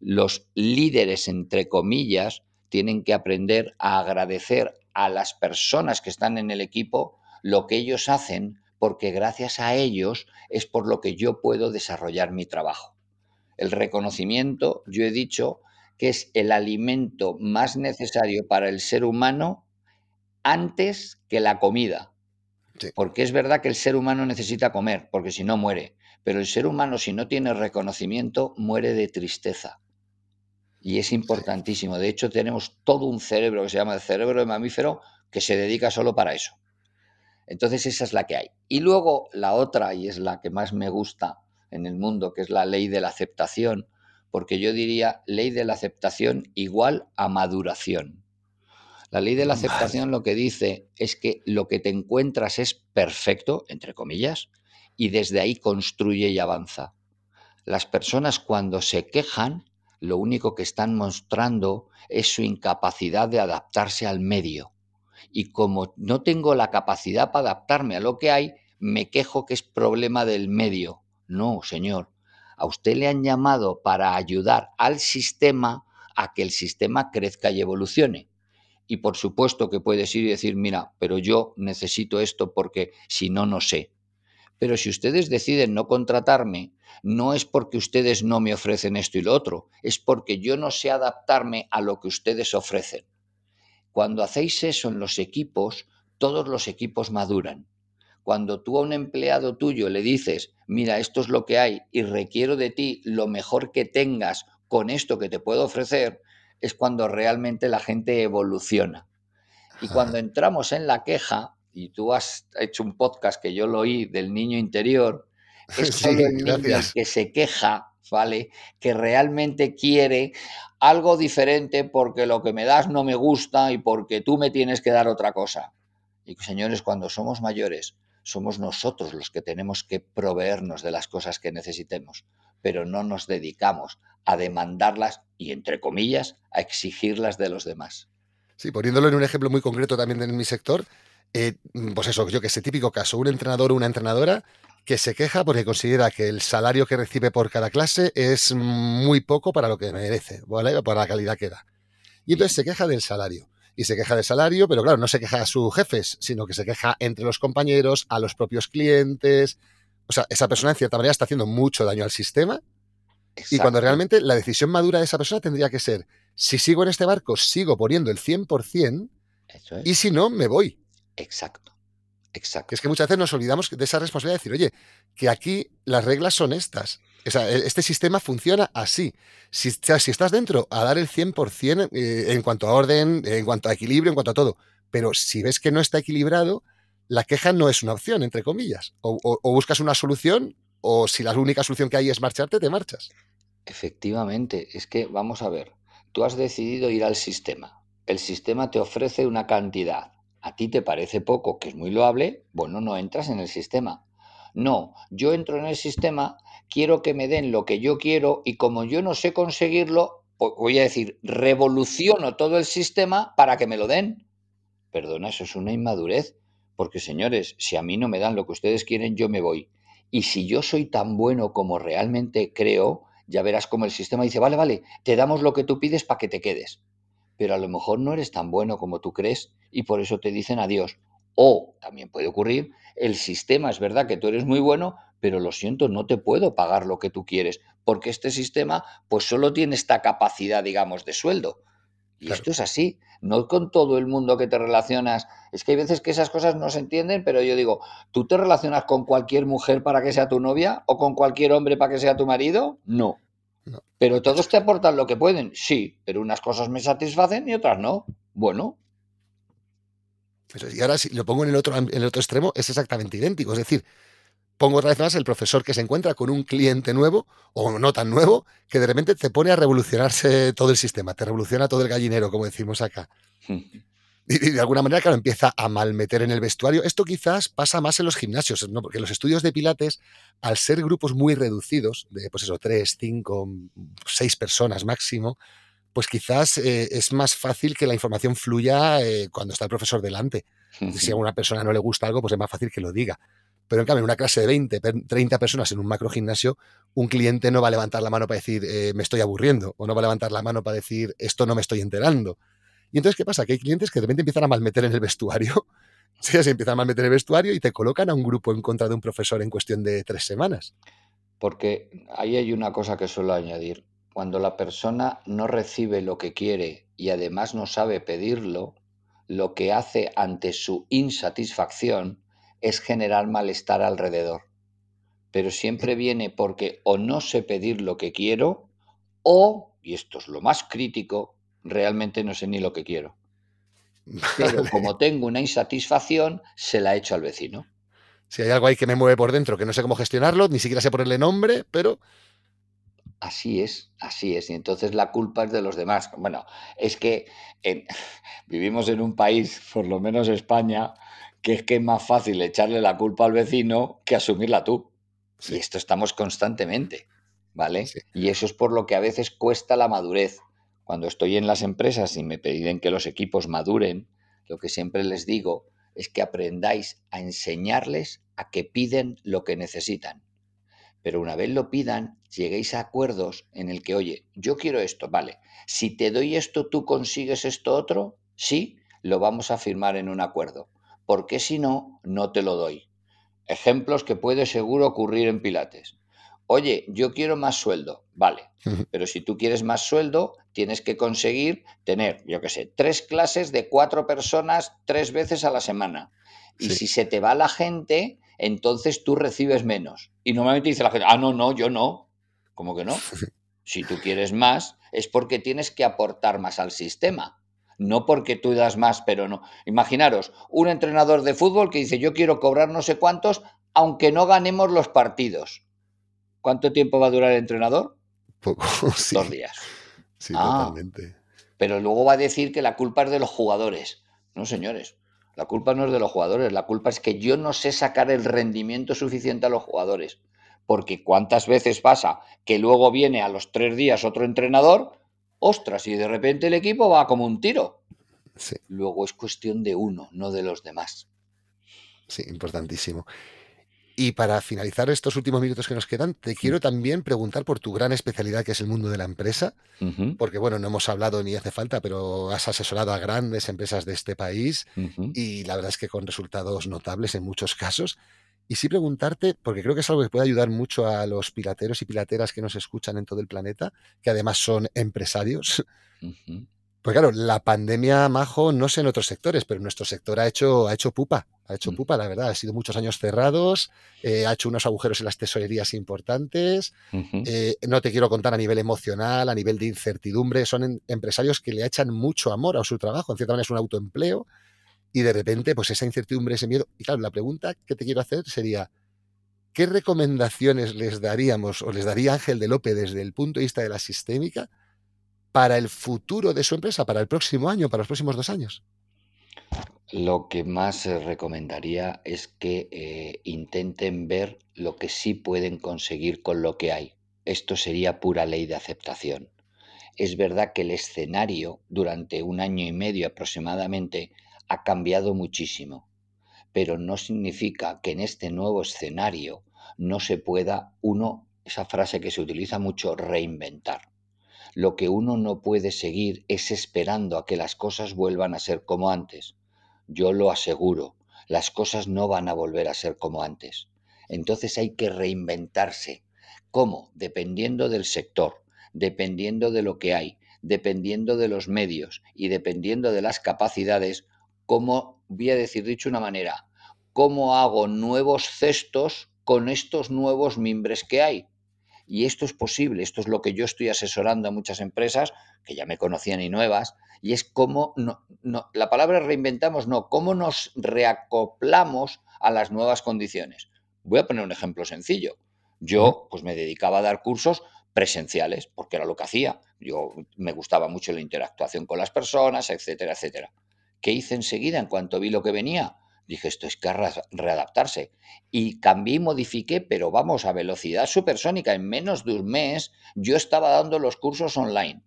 los líderes, entre comillas, tienen que aprender a agradecer a las personas que están en el equipo lo que ellos hacen, porque gracias a ellos es por lo que yo puedo desarrollar mi trabajo. El reconocimiento, yo he dicho, que es el alimento más necesario para el ser humano antes que la comida. Porque es verdad que el ser humano necesita comer, porque si no muere. Pero el ser humano, si no tiene reconocimiento, muere de tristeza. Y es importantísimo. De hecho, tenemos todo un cerebro que se llama el cerebro de mamífero que se dedica solo para eso. Entonces, esa es la que hay. Y luego la otra, y es la que más me gusta en el mundo, que es la ley de la aceptación, porque yo diría ley de la aceptación igual a maduración. La ley de la aceptación lo que dice es que lo que te encuentras es perfecto, entre comillas, y desde ahí construye y avanza. Las personas cuando se quejan, lo único que están mostrando es su incapacidad de adaptarse al medio. Y como no tengo la capacidad para adaptarme a lo que hay, me quejo que es problema del medio. No, señor. A usted le han llamado para ayudar al sistema a que el sistema crezca y evolucione. Y por supuesto que puedes ir y decir, mira, pero yo necesito esto porque si no, no sé. Pero si ustedes deciden no contratarme, no es porque ustedes no me ofrecen esto y lo otro, es porque yo no sé adaptarme a lo que ustedes ofrecen. Cuando hacéis eso en los equipos, todos los equipos maduran. Cuando tú a un empleado tuyo le dices, mira, esto es lo que hay y requiero de ti lo mejor que tengas con esto que te puedo ofrecer, es cuando realmente la gente evoluciona. Y cuando entramos en la queja, y tú has hecho un podcast que yo lo oí del niño interior, es solo el niño que se queja, ¿vale? Que realmente quiere algo diferente porque lo que me das no me gusta y porque tú me tienes que dar otra cosa. Y señores, cuando somos mayores, somos nosotros los que tenemos que proveernos de las cosas que necesitemos, pero no nos dedicamos a demandarlas y, entre comillas, a exigirlas de los demás. Sí, poniéndolo en un ejemplo muy concreto también en mi sector, eh, pues eso, yo que ese típico caso, un entrenador o una entrenadora que se queja porque considera que el salario que recibe por cada clase es muy poco para lo que merece, ¿vale? Por la calidad que da. Y entonces se queja del salario. Y se queja del salario, pero claro, no se queja a sus jefes, sino que se queja entre los compañeros, a los propios clientes. O sea, esa persona en cierta manera está haciendo mucho daño al sistema y cuando realmente la decisión madura de esa persona tendría que ser, si sigo en este barco, sigo poniendo el 100% y si no, me voy. Exacto. Exacto. Es que muchas veces nos olvidamos de esa responsabilidad de decir, oye, que aquí las reglas son estas. O sea, e, este sistema funciona así. Si, si estás dentro, a dar el 100% eh, en cuanto a orden, en cuanto a equilibrio, en cuanto a todo. Pero si ves que no está equilibrado, la queja no es una opción, entre comillas. o buscas una solución, o si la única solución que hay es marcharte, te marchas. Efectivamente, es que vamos a ver, tú has decidido ir al sistema, el sistema te ofrece una cantidad, a ti te parece poco, que es muy loable, bueno, no entras en el sistema. No, yo entro en el sistema, quiero que me den lo que yo quiero y como yo no sé conseguirlo, voy a decir, revoluciono todo el sistema para que me lo den. Perdona, eso es una inmadurez, porque señores, si a mí no me dan lo que ustedes quieren, yo me voy. Y si yo soy tan bueno como realmente creo, ya verás como el sistema dice, vale, vale, te damos lo que tú pides para que te quedes. Pero a lo mejor no eres tan bueno como tú crees y por eso te dicen adiós. O también puede ocurrir, el sistema es verdad que tú eres muy bueno, pero lo siento, no te puedo pagar lo que tú quieres, porque este sistema pues solo tiene esta capacidad, digamos, de sueldo. Y esto es así, no con todo el mundo que te relacionas. Es que hay veces que esas cosas no se entienden, pero yo digo, ¿tú te relacionas con cualquier mujer para que sea tu novia o con cualquier hombre para que sea tu marido? No. ¿Pero todos te aportan lo que pueden? Sí, pero unas cosas me satisfacen y otras no. Bueno. y ahora si lo pongo en el otro, en el otro extremo, es exactamente idéntico. Es decir, pongo otra vez más el profesor que se encuentra con un cliente nuevo o no tan nuevo que de repente te pone a revolucionarse todo el sistema, te revoluciona todo el gallinero, como decimos acá. Y de alguna manera, claro, empieza a malmeter en el vestuario. Esto quizás pasa más en los gimnasios, ¿no? porque los estudios de Pilates, al ser grupos muy reducidos, de pues eso, tres, cinco, seis personas máximo, pues quizás eh, es más fácil que la información fluya eh, cuando está el profesor delante. Si a una persona no le gusta algo, pues es más fácil que lo diga Pero en cambio, en una clase de 20, 30 personas en un macro gimnasio, un cliente no va a levantar la mano para decir eh, me estoy aburriendo o no va a levantar la mano para decir esto no me estoy enterando. Y entonces, ¿qué pasa? Que hay clientes que de repente empiezan a malmeter en el vestuario. Sí, se empiezan a malmeter en el vestuario y te colocan a un grupo en contra de un profesor en cuestión de tres semanas. Porque ahí hay una cosa que suelo añadir. Cuando la persona no recibe lo que quiere y además no sabe pedirlo, lo que hace ante su insatisfacción es generar malestar alrededor. Pero siempre viene porque o no sé pedir lo que quiero o, y esto es lo más crítico, realmente no sé ni lo que quiero. Pero como tengo una insatisfacción, se la echo al vecino. Si hay algo ahí que me mueve por dentro, que no sé cómo gestionarlo, ni siquiera sé ponerle nombre, pero Así es, así es. Y entonces la culpa es de los demás. Bueno, es que vivimos en un país, por lo menos España, que es que es más fácil echarle la culpa al vecino que asumirla tú. Y esto estamos constantemente, ¿vale? Y eso es por lo que a veces cuesta la madurez. Cuando estoy en las empresas y me piden que los equipos maduren, lo que siempre les digo es que aprendáis a enseñarles a que piden lo que necesitan pero una vez lo pidan, lleguéis a acuerdos en el que, oye, yo quiero esto, vale, si te doy esto, tú consigues esto otro, sí, lo vamos a firmar en un acuerdo, porque si no, no te lo doy. Ejemplos que puede seguro ocurrir en Pilates. Oye, yo quiero más sueldo, vale, pero si tú quieres más sueldo, tienes que conseguir tener, yo qué sé, tres clases de cuatro personas tres veces a la semana. Y si se te va la gente, entonces tú recibes menos. Y normalmente dice la gente, ah, no, no, yo no. ¿Cómo que no? Si tú quieres más, es porque tienes que aportar más al sistema. No porque tú das más, pero no. Imaginaros, un entrenador de fútbol que dice, yo quiero cobrar no sé cuántos, aunque no ganemos los partidos. ¿Cuánto tiempo va a durar el entrenador? Poco, Dos días. Sí, ah, totalmente. Pero luego va a decir que la culpa es de los jugadores. No, señores. La culpa no es de los jugadores, la culpa es que yo no sé sacar el rendimiento suficiente a los jugadores. Porque cuántas veces pasa que luego viene a los tres días otro entrenador, ostras, y de repente el equipo va como un tiro. Luego es cuestión de uno, no de los demás. Sí, importantísimo. Y para finalizar estos últimos minutos que nos quedan, te quiero también preguntar por tu gran especialidad, que es el mundo de la empresa, porque bueno, no hemos hablado ni hace falta, pero has asesorado a grandes empresas de este país y la verdad es que con resultados notables en muchos casos. Y sí preguntarte, porque creo que es algo que puede ayudar mucho a los pilateros y pilateras que nos escuchan en todo el planeta, que además son empresarios. Pues claro, la pandemia, Majo, no sé en otros sectores, pero nuestro sector ha hecho, ha hecho pupa, ha hecho mm. pupa, la verdad. Ha sido muchos años cerrados, eh, ha hecho unos agujeros en las tesorerías importantes. Eh, no te quiero contar a nivel emocional, a nivel de incertidumbre. Son empresarios que le echan mucho amor a su trabajo, en cierta manera es un autoempleo. Y de repente, pues esa incertidumbre, ese miedo. Y claro, la pregunta que te quiero hacer sería, ¿qué recomendaciones les daríamos o les daría Ángel de López desde el punto de vista de la sistémica? Para el futuro de su empresa, para el próximo año, para los próximos dos años? Lo que más recomendaría es que eh, intenten ver lo que sí pueden conseguir con lo que hay. Esto sería pura ley de aceptación. Es verdad que el escenario durante un año y medio aproximadamente ha cambiado muchísimo, pero no significa que en este nuevo escenario no se pueda uno, esa frase que se utiliza mucho, reinventar. Lo que uno no puede seguir es esperando a que las cosas vuelvan a ser como antes. Yo lo aseguro, las cosas no van a volver a ser como antes. Entonces hay que reinventarse. ¿Cómo? Dependiendo del sector, dependiendo de lo que hay, dependiendo de los medios y dependiendo de las capacidades, ¿cómo, voy a decir dicho una manera, cómo hago nuevos cestos con estos nuevos mimbres que hay? Y esto es posible, esto es lo que yo estoy asesorando a muchas empresas que ya me conocían y nuevas, y es cómo, no, la palabra reinventamos, no, cómo nos reacoplamos a las nuevas condiciones. Voy a poner un ejemplo sencillo. Yo pues me dedicaba a dar cursos presenciales, porque era lo que hacía. Yo me gustaba mucho la interactuación con las personas, etcétera, etcétera. ¿Qué hice enseguida en cuanto vi lo que venía? Dije, esto es que readaptarse. Y cambié y modifiqué, pero vamos, a velocidad supersónica. En menos de un mes yo estaba dando los cursos online.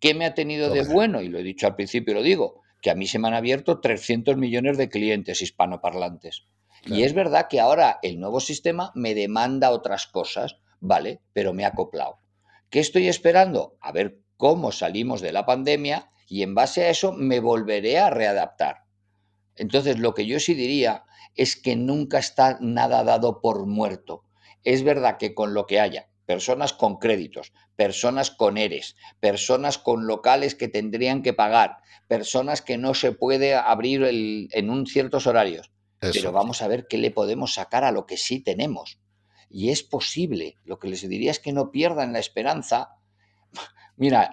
¿Qué me ha tenido de bueno? Y lo he dicho al principio y lo digo, que a mí se me han abierto 300 millones de clientes hispanoparlantes. Y es verdad que ahora el nuevo sistema me demanda otras cosas, ¿vale? Pero me ha acoplado. ¿Qué estoy esperando? A ver cómo salimos de la pandemia y en base a eso me volveré a readaptar. Entonces, lo que yo sí diría es que nunca está nada dado por muerto. Es verdad que con lo que haya, personas con créditos, personas con ERES, personas con locales que tendrían que pagar, personas que no se puede abrir en un ciertos horarios. Pero vamos a ver qué le podemos sacar a lo que sí tenemos. Y es posible. Lo que les diría es que no pierdan la esperanza. Mira,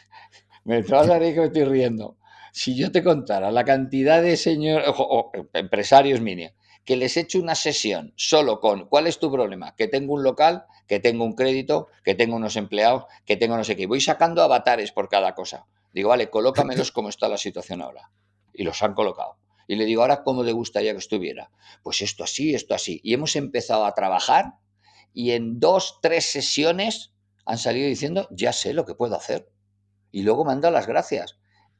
me vas a que me estoy riendo. Si yo te contara la cantidad de señores, empresarios mini, que les he hecho una sesión solo con cuál es tu problema, que tengo un local, que tengo un crédito, que tengo unos empleados, que tengo no sé qué. Voy sacando avatares por cada cosa. Digo, vale, colócamelos como está la situación ahora. Y los han colocado. Y le digo, ahora, ¿cómo le gustaría que estuviera? Pues esto así, esto así. Y hemos empezado a trabajar y en dos, tres sesiones han salido diciendo, ya sé lo que puedo hacer. Y luego me han dado las gracias.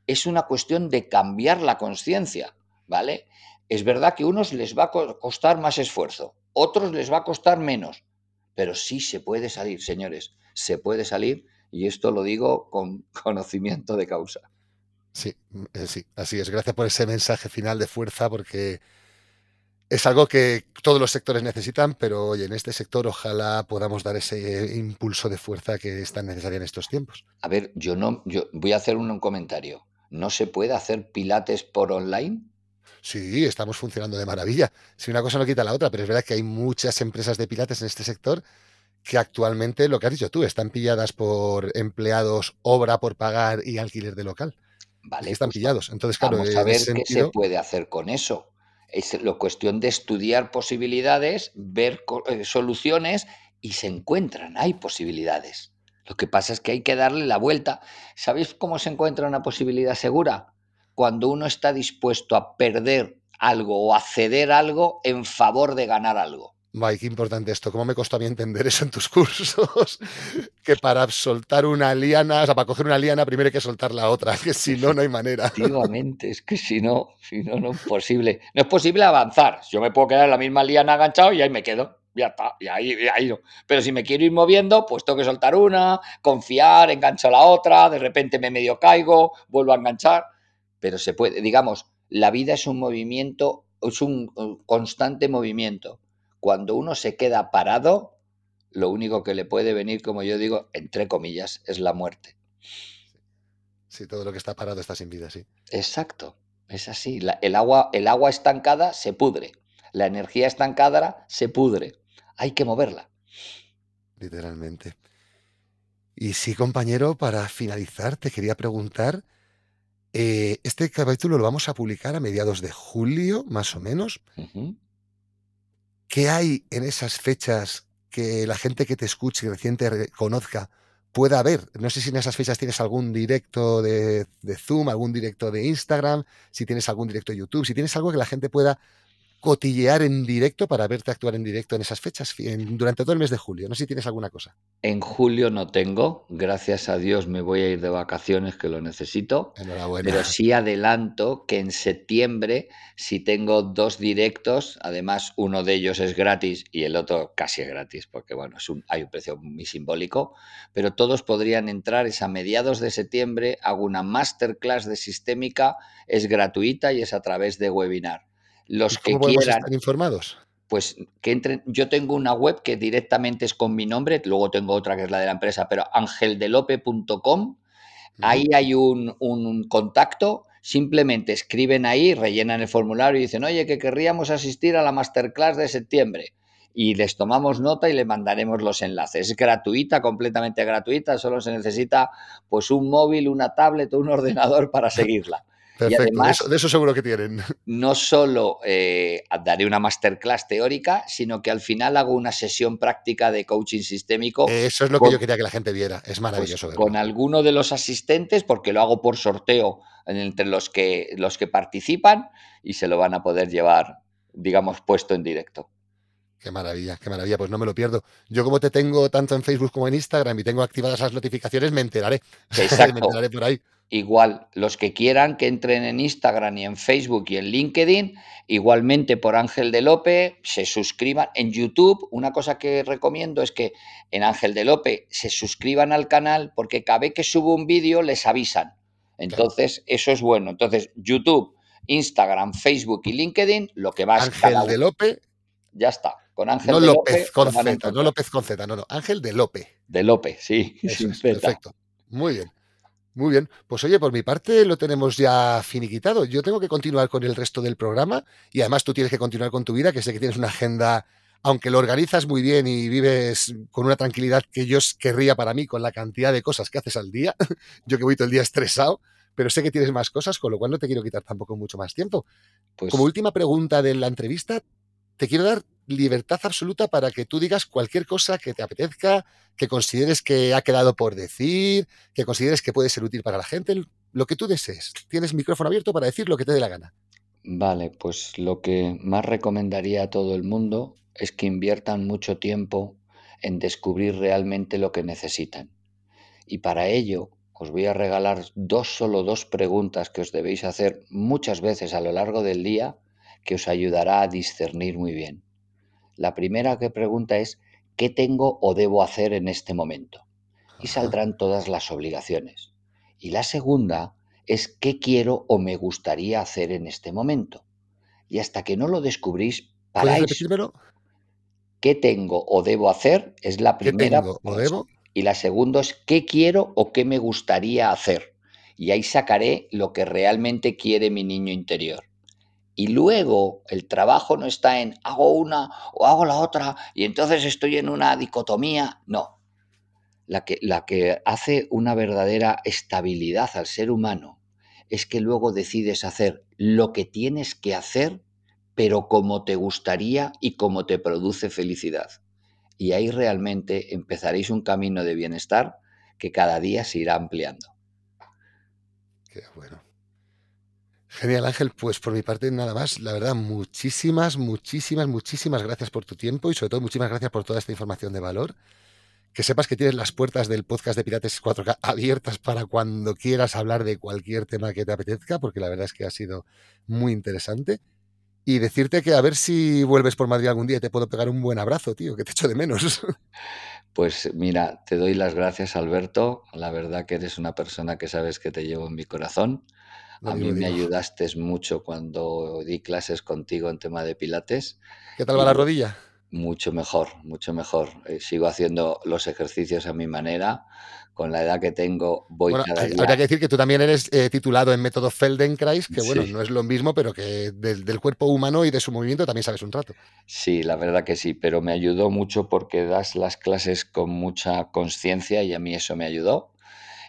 Es una cuestión de cambiar la conciencia, ¿vale? Es verdad que a unos les va a costar más esfuerzo, otros les va a costar menos, pero sí se puede salir, señores, se puede salir y esto lo digo con conocimiento de causa. Sí, eh, sí, así es. Gracias por ese mensaje final de fuerza porque es algo que todos los sectores necesitan, pero oye, en este sector ojalá podamos dar ese impulso de fuerza que es tan necesario en estos tiempos. A ver, yo no, yo voy a hacer un comentario. ¿No se puede hacer pilates por online? Sí, estamos funcionando de maravilla. Si una cosa no quita la otra, pero es verdad que hay muchas empresas de pilates en este sector que actualmente, lo que has dicho tú, están pilladas por empleados, obra por pagar y alquiler de local. Vale. Están pues pillados. Entonces, claro, vamos a ver qué se puede hacer con eso. Es la cuestión de estudiar posibilidades, ver eh, soluciones y se encuentran, hay posibilidades. Lo que pasa es que hay que darle la vuelta. ¿Sabéis cómo se encuentra una posibilidad segura? cuando uno está dispuesto a perder algo o a ceder algo en favor de ganar algo. Mike, qué importante esto. ¿Cómo me costó a mí entender eso en tus cursos? que para soltar una liana, o sea, para coger una liana, primero hay que soltar la otra, que si no, no hay manera. Efectivamente, es que si no, si no, no es posible. No es posible avanzar. Yo me puedo quedar en la misma liana enganchado y ahí me quedo. Ya está, y ahí, y ahí no. Pero si me quiero ir moviendo, pues tengo que soltar una, confiar, engancho la otra, de repente me medio caigo, vuelvo a enganchar pero se puede, digamos, la vida es un movimiento, es un constante movimiento. Cuando uno se queda parado, lo único que le puede venir, como yo digo, entre comillas, es la muerte. Sí, todo lo que está parado está sin vida, sí. Exacto, es así. el, agua, el agua estancada se pudre, la energía estancada se pudre. Hay que moverla. Literalmente. Y sí, compañero, para finalizar, te quería preguntar eh, este capítulo lo vamos a publicar a mediados de julio, más o menos. ¿Qué hay en esas fechas que la gente que te escuche y recién te conozca pueda ver? No sé si en esas fechas tienes algún directo de, de, Zoom, algún directo de Instagram, si tienes algún directo de YouTube, si tienes algo que la gente pueda cotillear en directo para verte actuar en directo en esas fechas durante todo el mes de julio. No sé si tienes alguna cosa. En julio no tengo, gracias a Dios me voy a ir de vacaciones que lo necesito. Enhorabuena. Pero sí adelanto que en septiembre si tengo dos directos, además uno de ellos es gratis y el otro casi es gratis, porque bueno, es un, hay un precio muy simbólico, pero todos podrían entrar, es a mediados de septiembre, hago una masterclass de sistémica, es gratuita y es a través de webinar los que quieran. Estar informados? Pues que entren. Yo tengo una web que directamente es con mi nombre, luego tengo otra que es la de la empresa, pero angeldelope.com. Ahí hay un, un, contacto. Simplemente escriben ahí, rellenan el formulario y dicen, oye, que querríamos asistir a la masterclass de septiembre. Y les tomamos nota y le mandaremos los enlaces. Es gratuita, completamente gratuita. Solo se necesita pues un móvil, una tablet o un ordenador para seguirla. Perfecto, además, de, eso, seguro que tienen. No solo eh, daré una masterclass teórica, sino que al final hago una sesión práctica de coaching sistémico. Eso es lo que yo quería que la gente viera, es pues maravilloso. con alguno de los asistentes, porque lo hago por sorteo entre los que, los que participan y se lo van a poder llevar, digamos, puesto en directo. Qué maravilla, qué maravilla, pues no me lo pierdo. Yo como te tengo tanto en Facebook como en Instagram y tengo activadas las notificaciones, me enteraré. Exacto. me enteraré por ahí. Igual, los que quieran que entren en Instagram y en Facebook y en LinkedIn, igualmente por Ángel de Lope, se suscriban en YouTube. Una cosa que recomiendo es que en Ángel de Lope se suscriban al canal porque cada vez que subo un vídeo les avisan. Entonces, eso es bueno. Entonces, YouTube, Instagram, Facebook y LinkedIn, lo que más... Ángel de Lope. Ya está. Con Ángel no de López Lope, con Z, no. López con Z, no, no. Ángel de Lope. De Lope, sí. Eso es, perfecto. Muy bien. Muy bien. Pues oye, por mi parte lo tenemos ya finiquitado. Yo tengo que continuar con el resto del programa y además tú tienes que continuar con tu vida, que sé que tienes una agenda, aunque lo organizas muy bien y vives con una tranquilidad que yo querría para mí con la cantidad de cosas que haces al día. Yo que voy todo el día estresado, pero sé que tienes más cosas, con lo cual no te quiero quitar tampoco mucho más tiempo. Pues, Como última pregunta de la entrevista, te quiero dar libertad absoluta para que tú digas cualquier cosa que te apetezca, que consideres que ha quedado por decir, que consideres que puede ser útil para la gente, lo que tú desees. Tienes micrófono abierto para decir lo que te dé la gana. Vale, pues lo que más recomendaría a todo el mundo es que inviertan mucho tiempo en descubrir realmente lo que necesitan. Y para ello os voy a regalar dos, solo dos preguntas que os debéis hacer muchas veces a lo largo del día que os ayudará a discernir muy bien. La primera que pregunta es ¿qué tengo o debo hacer en este momento? Y saldrán todas las obligaciones. Y la segunda es qué quiero o me gustaría hacer en este momento. Y hasta que no lo descubrís, ¿Puedes paráis. ¿Qué tengo o debo hacer? Es la ¿Qué primera. tengo o debo? Y la segunda es qué quiero o qué me gustaría hacer. Y ahí sacaré lo que realmente quiere mi niño interior. Y luego el trabajo no está en hago una o hago la otra y entonces estoy en una dicotomía. No. La que, la que hace una verdadera estabilidad al ser humano es que luego decides hacer lo que tienes que hacer, pero como te gustaría y como te produce felicidad. Y ahí realmente empezaréis un camino de bienestar que cada día se irá ampliando. Qué bueno. Genial, Ángel. Pues por mi parte nada más. La verdad, muchísimas, muchísimas, muchísimas gracias por tu tiempo y sobre todo muchísimas gracias por toda esta información de valor. Que sepas que tienes las puertas del podcast de Pirates 4K abiertas para cuando quieras hablar de cualquier tema que te apetezca, porque la verdad es que ha sido muy interesante. Y decirte que a ver si vuelves por Madrid algún día y te puedo pegar un buen abrazo, tío, que te echo de menos. Pues mira, te doy las gracias, Alberto. La verdad que eres una persona que sabes que te llevo en mi corazón. Lo A mí mismo me digo. ayudaste mucho cuando di clases contigo en tema de pilates. ¿Qué tal va la Y rodilla? mucho mejor, mucho mejor. Eh, sigo haciendo los ejercicios a mi manera. Con la edad que tengo, voy Bueno, cada día. habría que decir que tú también eres eh, titulado en método Feldenkrais, que bueno, Sí. no es lo mismo, pero que del, del cuerpo humano y de su movimiento también sabes un rato. Sí, la verdad que sí, pero me ayudó mucho porque das las clases con mucha conciencia y a mí eso me ayudó.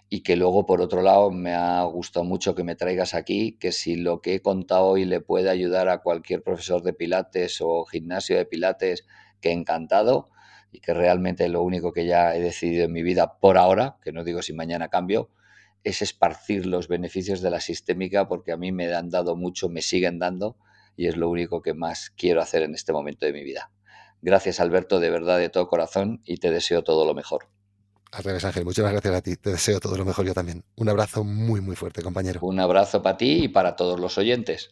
Y que luego, por otro lado, me ha gustado mucho que me traigas aquí, que si lo que he contado hoy le puede ayudar a cualquier profesor de pilates o gimnasio de pilates, que encantado. Y que realmente lo único que ya he decidido en mi vida por ahora, que no digo si mañana cambio, es esparcir los beneficios de la sistémica porque a mí me han dado mucho, me siguen dando y es lo único que más quiero hacer en este momento de mi vida. Gracias Alberto, de verdad, de todo corazón y te deseo todo lo mejor. Al revés, Ángel, muchas gracias a ti. Te deseo todo lo mejor yo también. Un abrazo muy, muy fuerte, compañero. Un abrazo para ti y para todos los oyentes.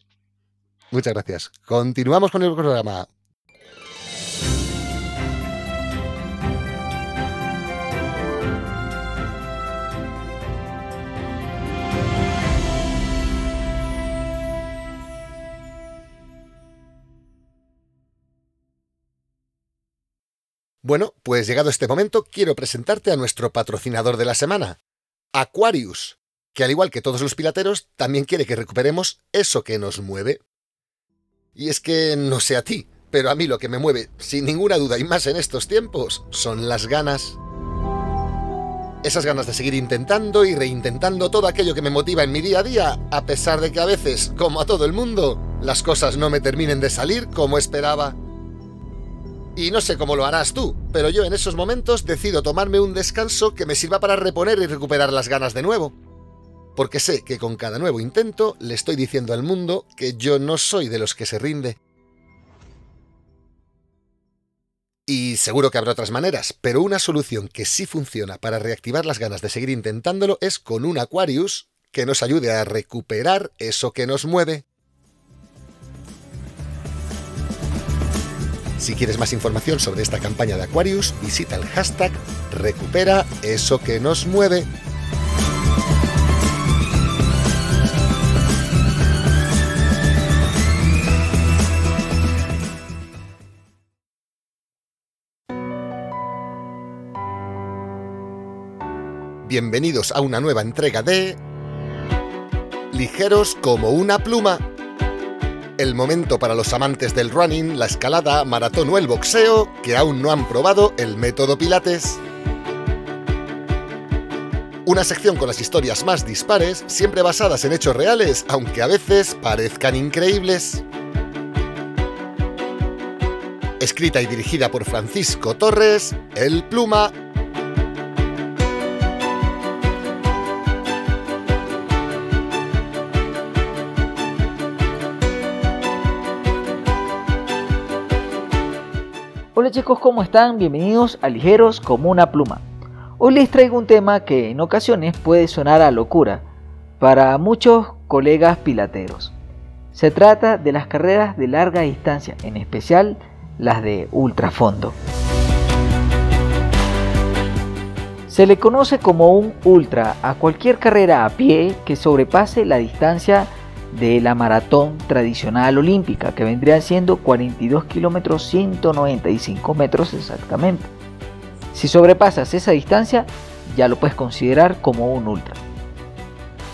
Muchas gracias. Continuamos con el programa. Bueno, pues llegado este momento, quiero presentarte a nuestro patrocinador de la semana, Aquarius, que al igual que todos los pilateros, también quiere que recuperemos eso que nos mueve. Y es que no sé a ti, pero a mí lo que me mueve, sin ninguna duda y más en estos tiempos, son las ganas. Esas ganas de seguir intentando y reintentando todo aquello que me motiva en mi día a día, a pesar de que a veces, como a todo el mundo, las cosas no me terminen de salir como esperaba. Y no sé cómo lo harás tú, pero yo en esos momentos decido tomarme un descanso que me sirva para reponer y recuperar las ganas de nuevo. Porque sé que con cada nuevo intento le estoy diciendo al mundo que yo no soy de los que se rinde. Y seguro que habrá otras maneras, pero una solución que sí funciona para reactivar las ganas de seguir intentándolo es con un Aquarius que nos ayude a recuperar eso que nos mueve. Si quieres más información sobre esta campaña de Aquarius, visita el hashtag recupera eso que nos mueve. Bienvenidos a una nueva entrega de Ligeros como una pluma el momento para los amantes del running, la escalada, maratón o el boxeo que aún no han probado el método Pilates. Una sección con las historias más dispares, siempre basadas en hechos reales, aunque a veces parezcan increíbles. Escrita y dirigida por Francisco Torres, El Pluma Hola chicos, ¿cómo están? Bienvenidos a Ligeros como una pluma. Hoy les traigo un tema que en ocasiones puede sonar a locura para muchos colegas pilateros. Se trata de las carreras de larga distancia, en especial las de ultrafondo. Se le conoce como un ultra a cualquier carrera a pie que sobrepase la distancia de la maratón tradicional olímpica, que vendría siendo 42 kilómetros 195 metros exactamente. Si sobrepasas esa distancia, ya lo puedes considerar como un ultra.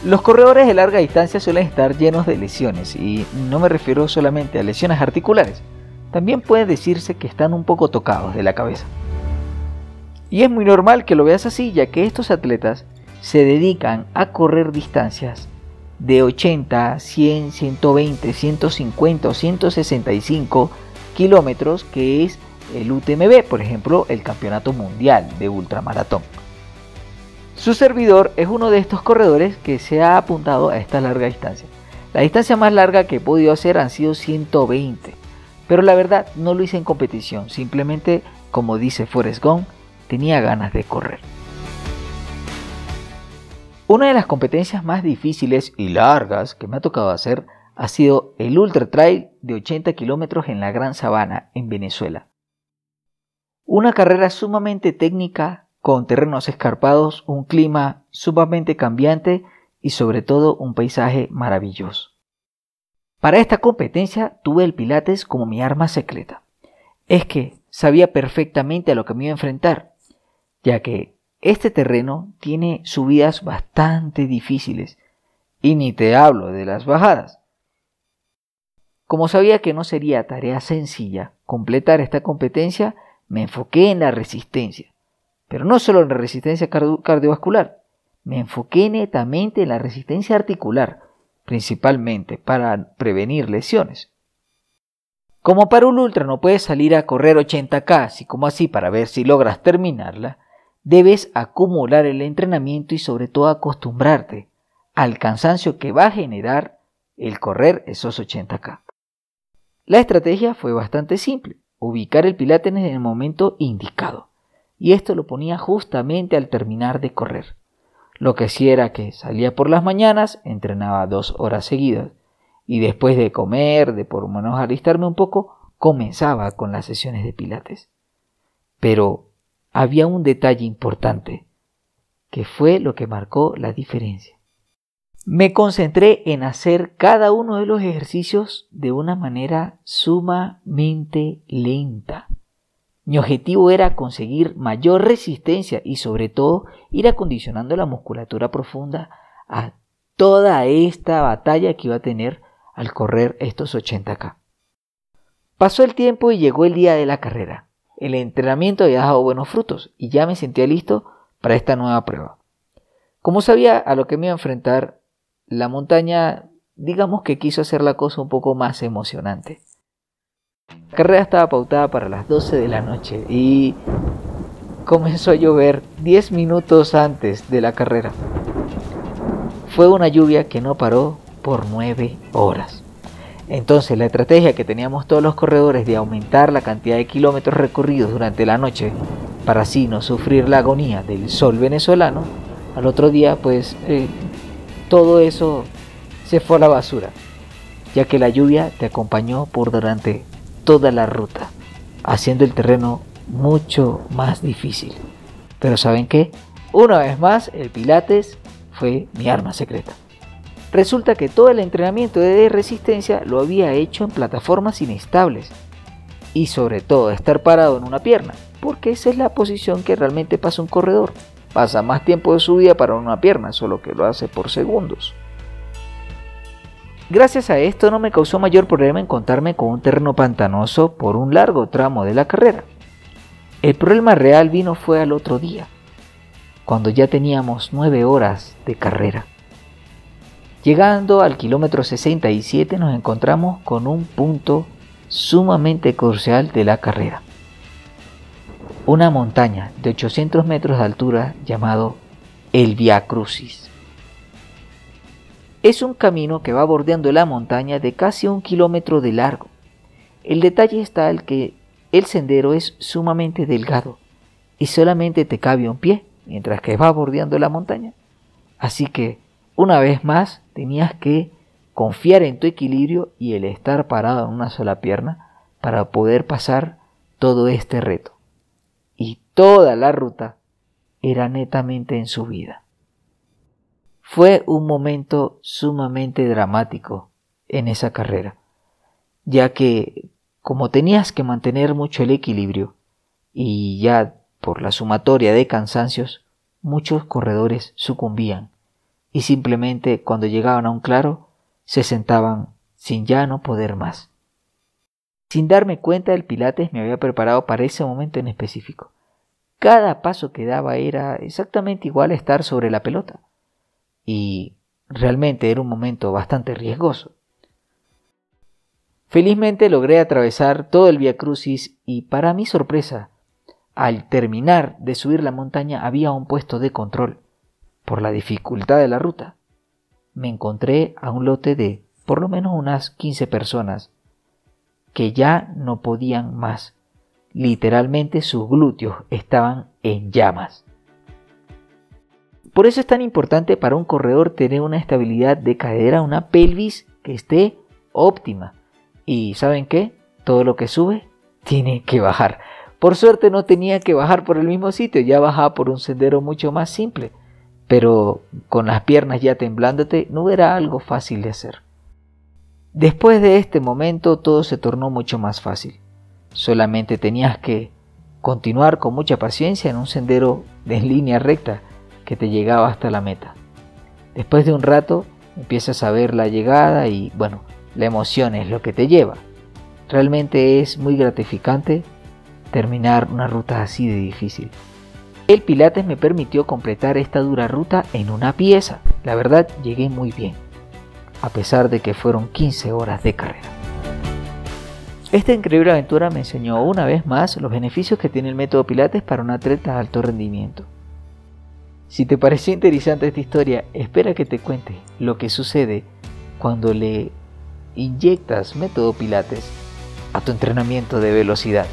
Los corredores de larga distancia suelen estar llenos de lesiones y no me refiero solamente a lesiones articulares, también puede decirse que están un poco tocados de la cabeza. Y es muy normal que lo veas así, ya que estos atletas se dedican a correr distancias de 80, 100, 120, 150 o 165 kilómetros que es el UTMB, por ejemplo, el Campeonato Mundial de Ultramaratón. Su servidor es uno de estos corredores que se ha apuntado a esta larga distancia. La distancia más larga que he podido hacer han sido 120, pero la verdad no lo hice en competición, simplemente como dice Forrest Gump, tenía ganas de correr. Una de las competencias más difíciles y largas que me ha tocado hacer ha sido el Ultra Trail de 80 kilómetros en la Gran Sabana, en Venezuela. Una carrera sumamente técnica, con terrenos escarpados, un clima sumamente cambiante y sobre todo un paisaje maravilloso. Para esta competencia tuve el Pilates como mi arma secreta. Es que sabía perfectamente a lo que me iba a enfrentar, ya que este terreno tiene subidas bastante difíciles y ni te hablo de las bajadas. Como sabía que no sería tarea sencilla completar esta competencia, me enfoqué en la resistencia. Pero no solo en la resistencia cardiovascular, me enfoqué netamente en la resistencia articular, principalmente para prevenir lesiones. Como para un ultra no puedes salir a correr 80k, así como así para ver si logras terminarla, debes acumular el entrenamiento y sobre todo acostumbrarte al cansancio que va a generar el correr esos 80K. La estrategia fue bastante simple, ubicar el pilates en el momento indicado, y esto lo ponía justamente al terminar de correr. Lo que hacía era que salía por las mañanas, entrenaba dos horas seguidas, y después de comer, de por lo menos alistarme un poco, comenzaba con las sesiones de pilates. Pero había un detalle importante, que fue lo que marcó la diferencia. Me concentré en hacer cada uno de los ejercicios de una manera sumamente lenta. Mi objetivo era conseguir mayor resistencia y sobre todo ir acondicionando la musculatura profunda a toda esta batalla que iba a tener al correr estos 80K. Pasó el tiempo y llegó el día de la carrera el entrenamiento había dado buenos frutos y ya me sentía listo para esta nueva prueba. Como sabía a lo que me iba a enfrentar, la montaña digamos que quiso hacer la cosa un poco más emocionante. La carrera estaba pautada para las 12 de la noche y comenzó a llover 10 minutos antes de la carrera. Fue una lluvia que no paró por 9 horas. Entonces la estrategia que teníamos todos los corredores de aumentar la cantidad de kilómetros recorridos durante la noche para así no sufrir la agonía del sol venezolano, al otro día pues eh, todo eso se fue a la basura, ya que la lluvia te acompañó por durante toda la ruta, haciendo el terreno mucho más difícil. Pero ¿saben qué? Una vez más, el Pilates fue mi arma secreta. Resulta que todo el entrenamiento de resistencia lo había hecho en plataformas inestables y sobre todo estar parado en una pierna, porque esa es la posición que realmente pasa un corredor. Pasa más tiempo de su vida para una pierna, solo que lo hace por segundos. Gracias a esto no me causó mayor problema encontrarme con un terreno pantanoso por un largo tramo de la carrera. El problema real vino fue al otro día, cuando ya teníamos 9 horas de carrera. Llegando al kilómetro 67 nos encontramos con un punto sumamente crucial de la carrera. Una montaña de 800 metros de altura llamado el Via Crucis. Es un camino que va bordeando la montaña de casi un kilómetro de largo. El detalle está el que el sendero es sumamente delgado y solamente te cabe un pie mientras que va bordeando la montaña. Así que una vez más, tenías que confiar en tu equilibrio y el estar parado en una sola pierna para poder pasar todo este reto. Y toda la ruta era netamente en su vida. Fue un momento sumamente dramático en esa carrera, ya que como tenías que mantener mucho el equilibrio y ya por la sumatoria de cansancios, muchos corredores sucumbían y simplemente cuando llegaban a un claro se sentaban sin ya no poder más. Sin darme cuenta el Pilates me había preparado para ese momento en específico. Cada paso que daba era exactamente igual a estar sobre la pelota. Y realmente era un momento bastante riesgoso. Felizmente logré atravesar todo el Via Crucis y para mi sorpresa, al terminar de subir la montaña había un puesto de control por la dificultad de la ruta, me encontré a un lote de por lo menos unas 15 personas que ya no podían más. Literalmente sus glúteos estaban en llamas. Por eso es tan importante para un corredor tener una estabilidad de cadera, una pelvis que esté óptima. Y ¿saben qué? Todo lo que sube tiene que bajar. Por suerte no tenía que bajar por el mismo sitio, ya bajaba por un sendero mucho más simple pero con las piernas ya temblándote no era algo fácil de hacer. Después de este momento todo se tornó mucho más fácil. Solamente tenías que continuar con mucha paciencia en un sendero en línea recta que te llegaba hasta la meta. Después de un rato empiezas a ver la llegada y bueno, la emoción es lo que te lleva. Realmente es muy gratificante terminar una ruta así de difícil. El Pilates me permitió completar esta dura ruta en una pieza. La verdad, llegué muy bien, a pesar de que fueron 15 horas de carrera. Esta increíble aventura me enseñó una vez más los beneficios que tiene el método Pilates para un atleta de alto rendimiento. Si te pareció interesante esta historia, espera que te cuente lo que sucede cuando le inyectas método Pilates a tu entrenamiento de velocidad.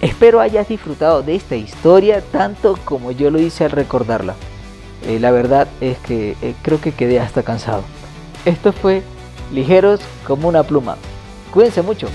Espero hayas disfrutado de esta historia tanto como yo lo hice al recordarla. Eh, la verdad es que eh, creo que quedé hasta cansado. Esto fue Ligeros como una pluma. Cuídense mucho.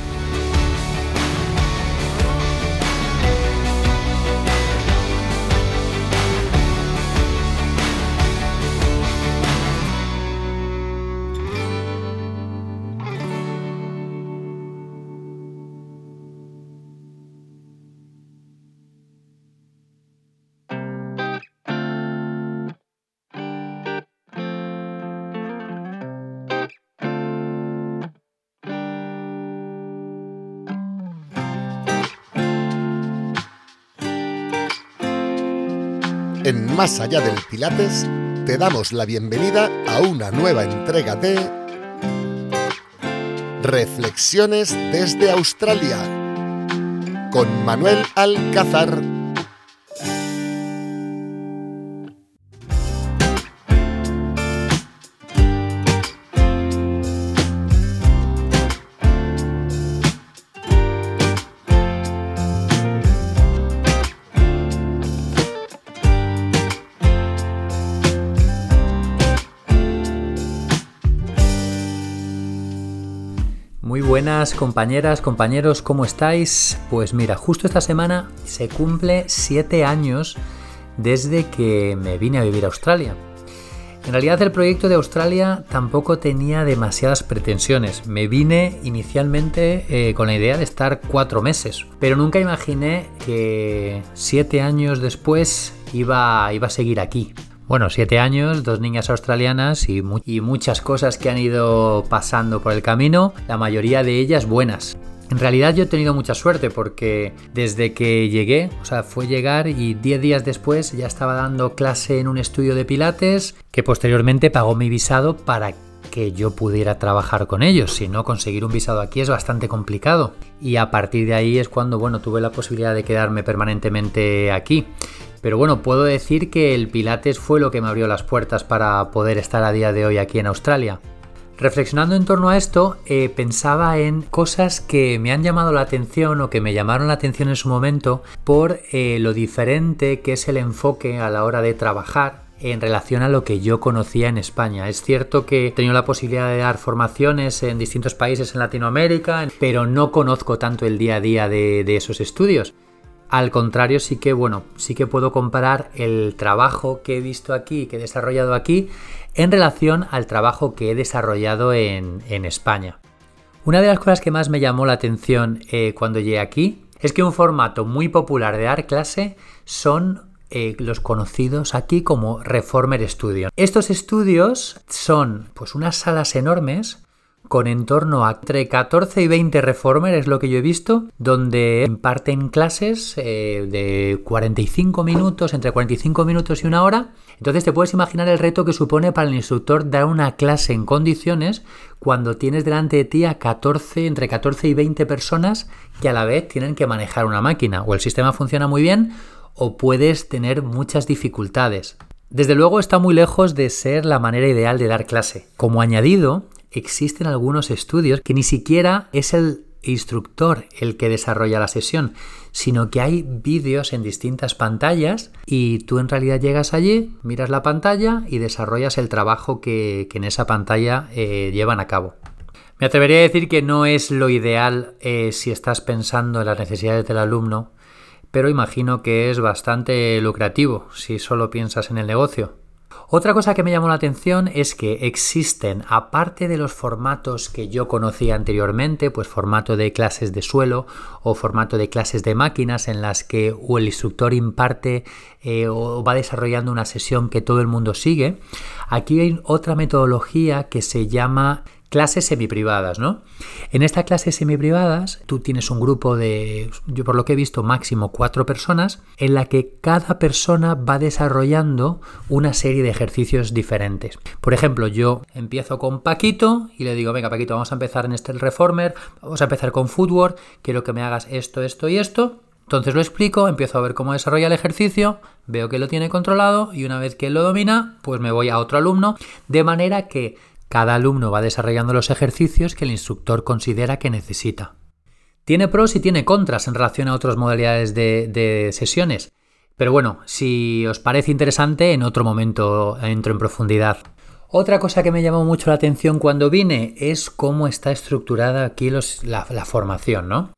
Más allá del Pilates, te damos la bienvenida a una nueva entrega de Reflexiones desde Australia con Manuel Alcázar. Compañeras, compañeros, ¿cómo estáis? Pues mira, justo esta semana se cumple 7 años desde que me vine a vivir a Australia. En realidad el proyecto de Australia tampoco tenía demasiadas pretensiones. Me vine inicialmente eh, con la idea de estar cuatro meses, pero nunca imaginé que siete años después iba, iba a seguir aquí. Bueno, siete años, dos niñas australianas y, muchas cosas que han ido pasando por el camino, la mayoría de ellas buenas. En realidad yo he tenido mucha suerte porque desde que llegué, o sea, fue llegar y 10 días después ya estaba dando clase en un estudio de pilates que posteriormente pagó mi visado para que yo pudiera trabajar con ellos. Si no, conseguir un visado aquí es bastante complicado. Y a partir de ahí es cuando, bueno, tuve la posibilidad de quedarme permanentemente aquí. Pero bueno, puedo decir que el Pilates fue lo que me abrió las puertas para poder estar a día de hoy aquí en Australia. Reflexionando en torno a esto, eh, pensaba en cosas que me han llamado la atención o que me llamaron la atención en su momento por eh, lo diferente que es el enfoque a la hora de trabajar en relación a lo que yo conocía en España. Es cierto que he tenido la posibilidad de dar formaciones en distintos países en Latinoamérica, pero no conozco tanto el día a día de, de esos estudios. Al contrario, sí que, bueno, sí que puedo comparar el trabajo que he visto aquí, que he desarrollado aquí, en relación al trabajo que he desarrollado en, España. Una de las cosas que más me llamó la atención eh, cuando llegué aquí es que un formato muy popular de dar clase son eh, los conocidos aquí como Reformer Studio. Estos estudios son pues unas salas enormes con en torno a entre 14 y 20 reformer, es lo que yo he visto, donde imparten clases eh, de 45 minutos, entre 45 minutos y una hora. Entonces te puedes imaginar el reto que supone para el instructor dar una clase en condiciones cuando tienes delante de ti a 14, entre 14 y 20 personas que a la vez tienen que manejar una máquina. O el sistema funciona muy bien o puedes tener muchas dificultades. Desde luego está muy lejos de ser la manera ideal de dar clase. Como añadido, existen algunos estudios que ni siquiera es el instructor el que desarrolla la sesión, sino que hay vídeos en distintas pantallas y tú en realidad llegas allí, miras la pantalla y desarrollas el trabajo que, en esa pantalla eh, llevan a cabo. Me atrevería a decir que no es lo ideal eh, si estás pensando en las necesidades del alumno, pero imagino que es bastante lucrativo si solo piensas en el negocio. Otra cosa que me llamó la atención es que existen, aparte de los formatos que yo conocía anteriormente, pues formato de clases de suelo o formato de clases de máquinas en las que el instructor imparte eh, o va desarrollando una sesión que todo el mundo sigue, aquí hay otra metodología que se llama clases semiprivadas, ¿no? En esta clase semiprivadas tú tienes un grupo de, yo por lo que he visto, máximo cuatro personas, en la que cada persona va desarrollando una serie de ejercicios diferentes. Por ejemplo, yo empiezo con Paquito y le digo, venga Paquito, vamos a empezar en este Reformer, vamos a empezar con Footwork, quiero que me hagas esto, esto y esto. Entonces lo explico, empiezo a ver cómo desarrolla el ejercicio, veo que lo tiene controlado y una vez que lo domina, pues me voy a otro alumno, de manera que cada alumno va desarrollando los ejercicios que el instructor considera que necesita. Tiene pros y tiene contras en relación a otras modalidades de, sesiones. Pero bueno, si os parece interesante, en otro momento entro en profundidad. Otra cosa que me llamó mucho la atención cuando vine es cómo está estructurada aquí la, la, formación, ¿no?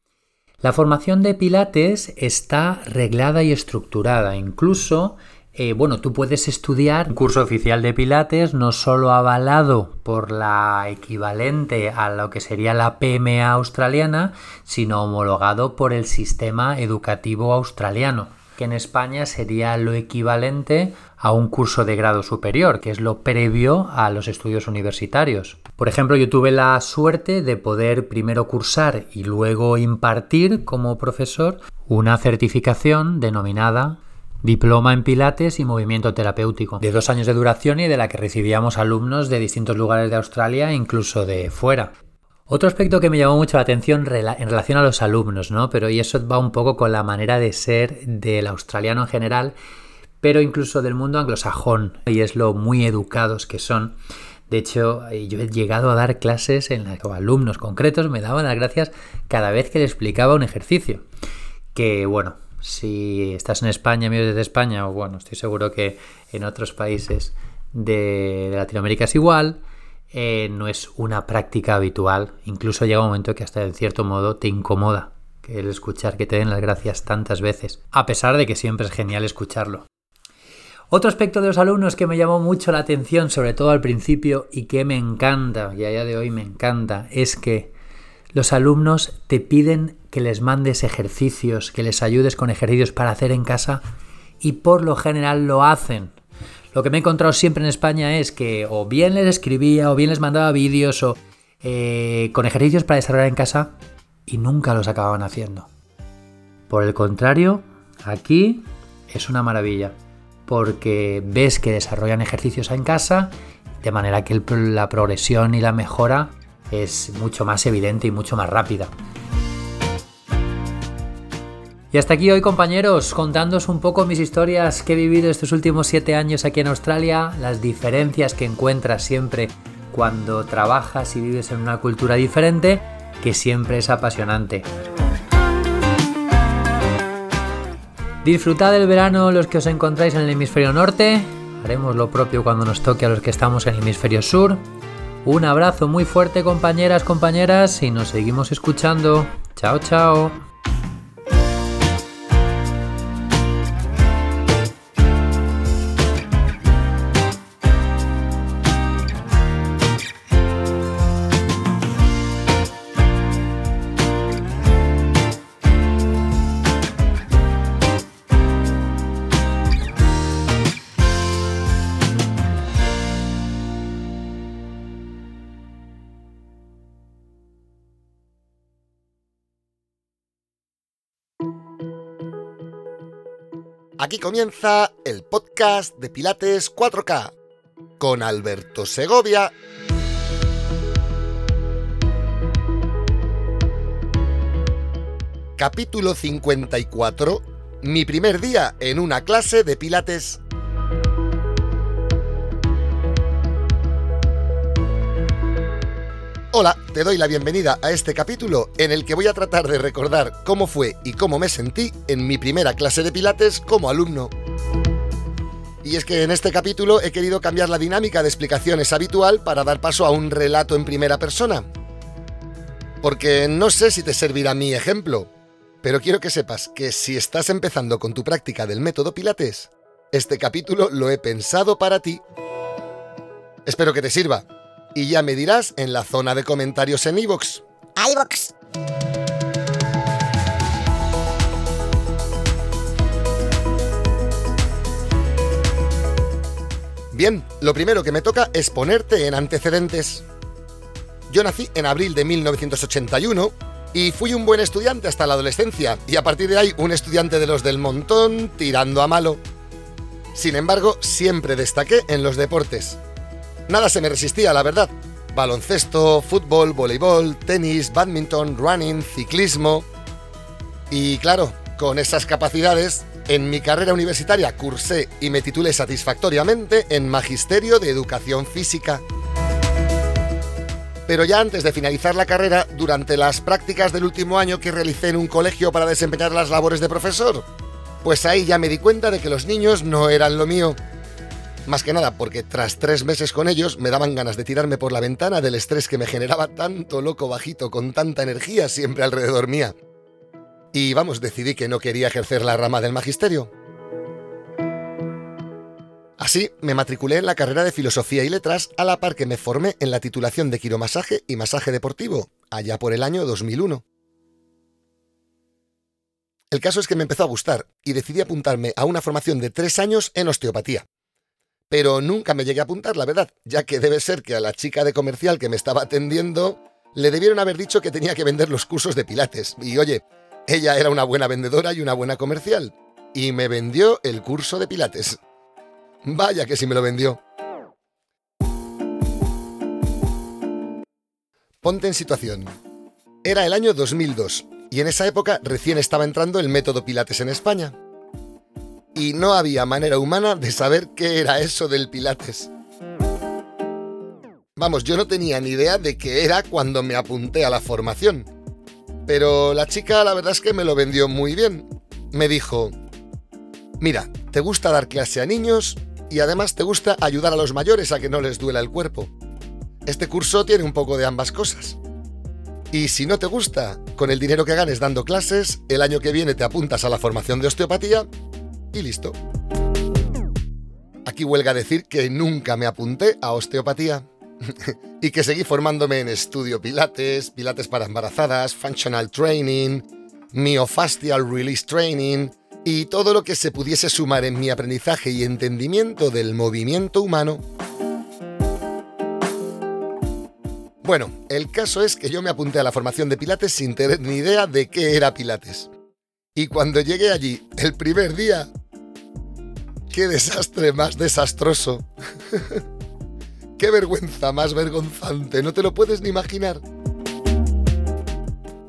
La formación de Pilates está reglada y estructurada, incluso eh, bueno, tú puedes estudiar un curso oficial de Pilates no solo avalado por la equivalente a lo que sería la PMA australiana, sino homologado por el sistema educativo australiano, que en España sería lo equivalente a un curso de grado superior, que es lo previo a los estudios universitarios. Por ejemplo, yo tuve la suerte de poder primero cursar y luego impartir como profesor una certificación denominada Diploma en Pilates y Movimiento Terapéutico, de dos años de duración y de la que recibíamos alumnos de distintos lugares de Australia e incluso de fuera. Otro aspecto que me llamó mucho la atención en relación a los alumnos, ¿no? Pero y eso va un poco con la manera de ser del australiano en general, pero incluso del mundo anglosajón, y es lo muy educados que son. De hecho, yo he llegado a dar clases en las que alumnos concretos me daban las gracias cada vez que les explicaba un ejercicio. Que bueno, si estás en España, medio desde España, o bueno, estoy seguro que en otros países de, Latinoamérica es igual. eh, no es una práctica habitual. Incluso llega un momento que hasta en cierto modo te incomoda el escuchar que te den las gracias tantas veces, a pesar de que siempre es genial escucharlo. Otro aspecto de los alumnos que me llamó mucho la atención, sobre todo al principio, y que me encanta, y a día de hoy me encanta, es que los alumnos te piden que les mandes ejercicios, que les ayudes con ejercicios para hacer en casa, y por lo general lo hacen. Lo que me he encontrado siempre en España es que o bien les escribía, o bien les mandaba vídeos, o eh, con ejercicios para desarrollar en casa, y nunca los acababan haciendo. Por el contrario, aquí es una maravilla porque ves que desarrollan ejercicios en casa, de manera que la progresión y la mejora es mucho más evidente y mucho más rápida. Y hasta aquí hoy compañeros, contándoos un poco mis historias que he vivido estos últimos siete años aquí en Australia, las diferencias que encuentras siempre cuando trabajas y vives en una cultura diferente, que siempre es apasionante. Disfrutad del verano los que os encontráis en el hemisferio norte. Haremos lo propio cuando nos toque a los que estamos en el hemisferio sur. Un abrazo muy fuerte compañeras, compañeras y nos seguimos escuchando. Chao, chao. Aquí comienza el podcast de Pilates 4K con Alberto Segovia. Capítulo 54. Mi primer día en una clase de Pilates. Te doy la bienvenida a este capítulo en el que voy a tratar de recordar cómo fue y cómo me sentí en mi primera clase de Pilates como alumno. Y es que en este capítulo he querido cambiar la dinámica de explicaciones habitual para dar paso a un relato en primera persona. Porque no sé si te servirá mi ejemplo, pero quiero que sepas que si estás empezando con tu práctica del método Pilates, este capítulo lo he pensado para ti. Espero que te sirva y ya me dirás en la zona de comentarios en iVoox. iVoox. Bien, lo primero que me toca es ponerte en antecedentes. Yo nací en abril de 1981 y fui un buen estudiante hasta la adolescencia y a partir de ahí un estudiante de los del montón tirando a malo. Sin embargo, siempre destaqué en los deportes. Nada se me resistía, la verdad. Baloncesto, fútbol, voleibol, tenis, badminton, running, ciclismo. Y claro, con esas capacidades, en mi carrera universitaria cursé y me titulé satisfactoriamente en Magisterio de Educación Física. Pero ya antes de finalizar la carrera, durante las prácticas del último año que realicé en un colegio para desempeñar las labores de profesor, pues ahí ya me di cuenta de que los niños no eran lo mío más que nada porque tras tres meses con ellos me daban ganas de tirarme por la ventana del estrés que me generaba tanto loco bajito con tanta energía siempre alrededor mía. Y vamos, decidí que no quería ejercer la rama del magisterio. Así me matriculé en la carrera de Filosofía y Letras a la par que me formé en la titulación de quiromasaje y masaje deportivo, allá por el año 2001. El caso es que me empezó a gustar y decidí apuntarme a una formación de tres años en osteopatía pero nunca me llegué a apuntar, la verdad, ya que debe ser que a la chica de comercial que me estaba atendiendo le debieron haber dicho que tenía que vender los cursos de Pilates. Y oye, ella era una buena vendedora y una buena comercial. Y me vendió el curso de Pilates. Vaya que sí me lo vendió. Ponte en situación. Era el año 2002 y en esa época recién estaba entrando el método Pilates en España y no había manera humana de saber qué era eso del Pilates. Vamos, yo no tenía ni idea de qué era cuando me apunté a la formación. Pero la chica la verdad es que me lo vendió muy bien. Me dijo, mira, te gusta dar clase a niños y además te gusta ayudar a los mayores a que no les duela el cuerpo. este curso tiene un poco de ambas cosas. Y si no te gusta, con el dinero que ganes dando clases, el año que viene te apuntas a la formación de osteopatía y listo. Aquí huelga decir que nunca me apunté a osteopatía y que seguí formándome en estudio pilates, pilates para embarazadas, functional training, myofascial release training y todo lo que se pudiese sumar en mi aprendizaje y entendimiento del movimiento humano. Bueno, el caso es que yo me apunté a la formación de Pilates sin tener ni idea de qué era Pilates. Y cuando llegué allí, el primer día, qué desastre más desastroso. qué vergüenza más vergonzante, no te lo puedes ni imaginar.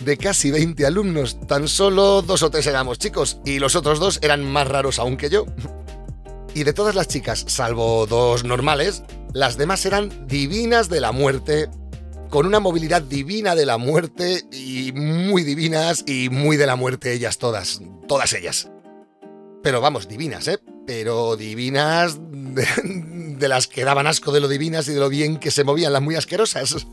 De casi 20 alumnos, tan solo dos o tres éramos chicos y los otros dos eran más raros aún que yo. Y de todas las chicas, salvo dos normales, las demás eran divinas de la muerte, con una movilidad divina de la muerte y muy divinas y muy de la muerte ellas todas, todas ellas. Pero vamos, divinas, ¿eh? Pero divinas de, las que daban asco de lo divinas y de lo bien que se movían las muy asquerosas.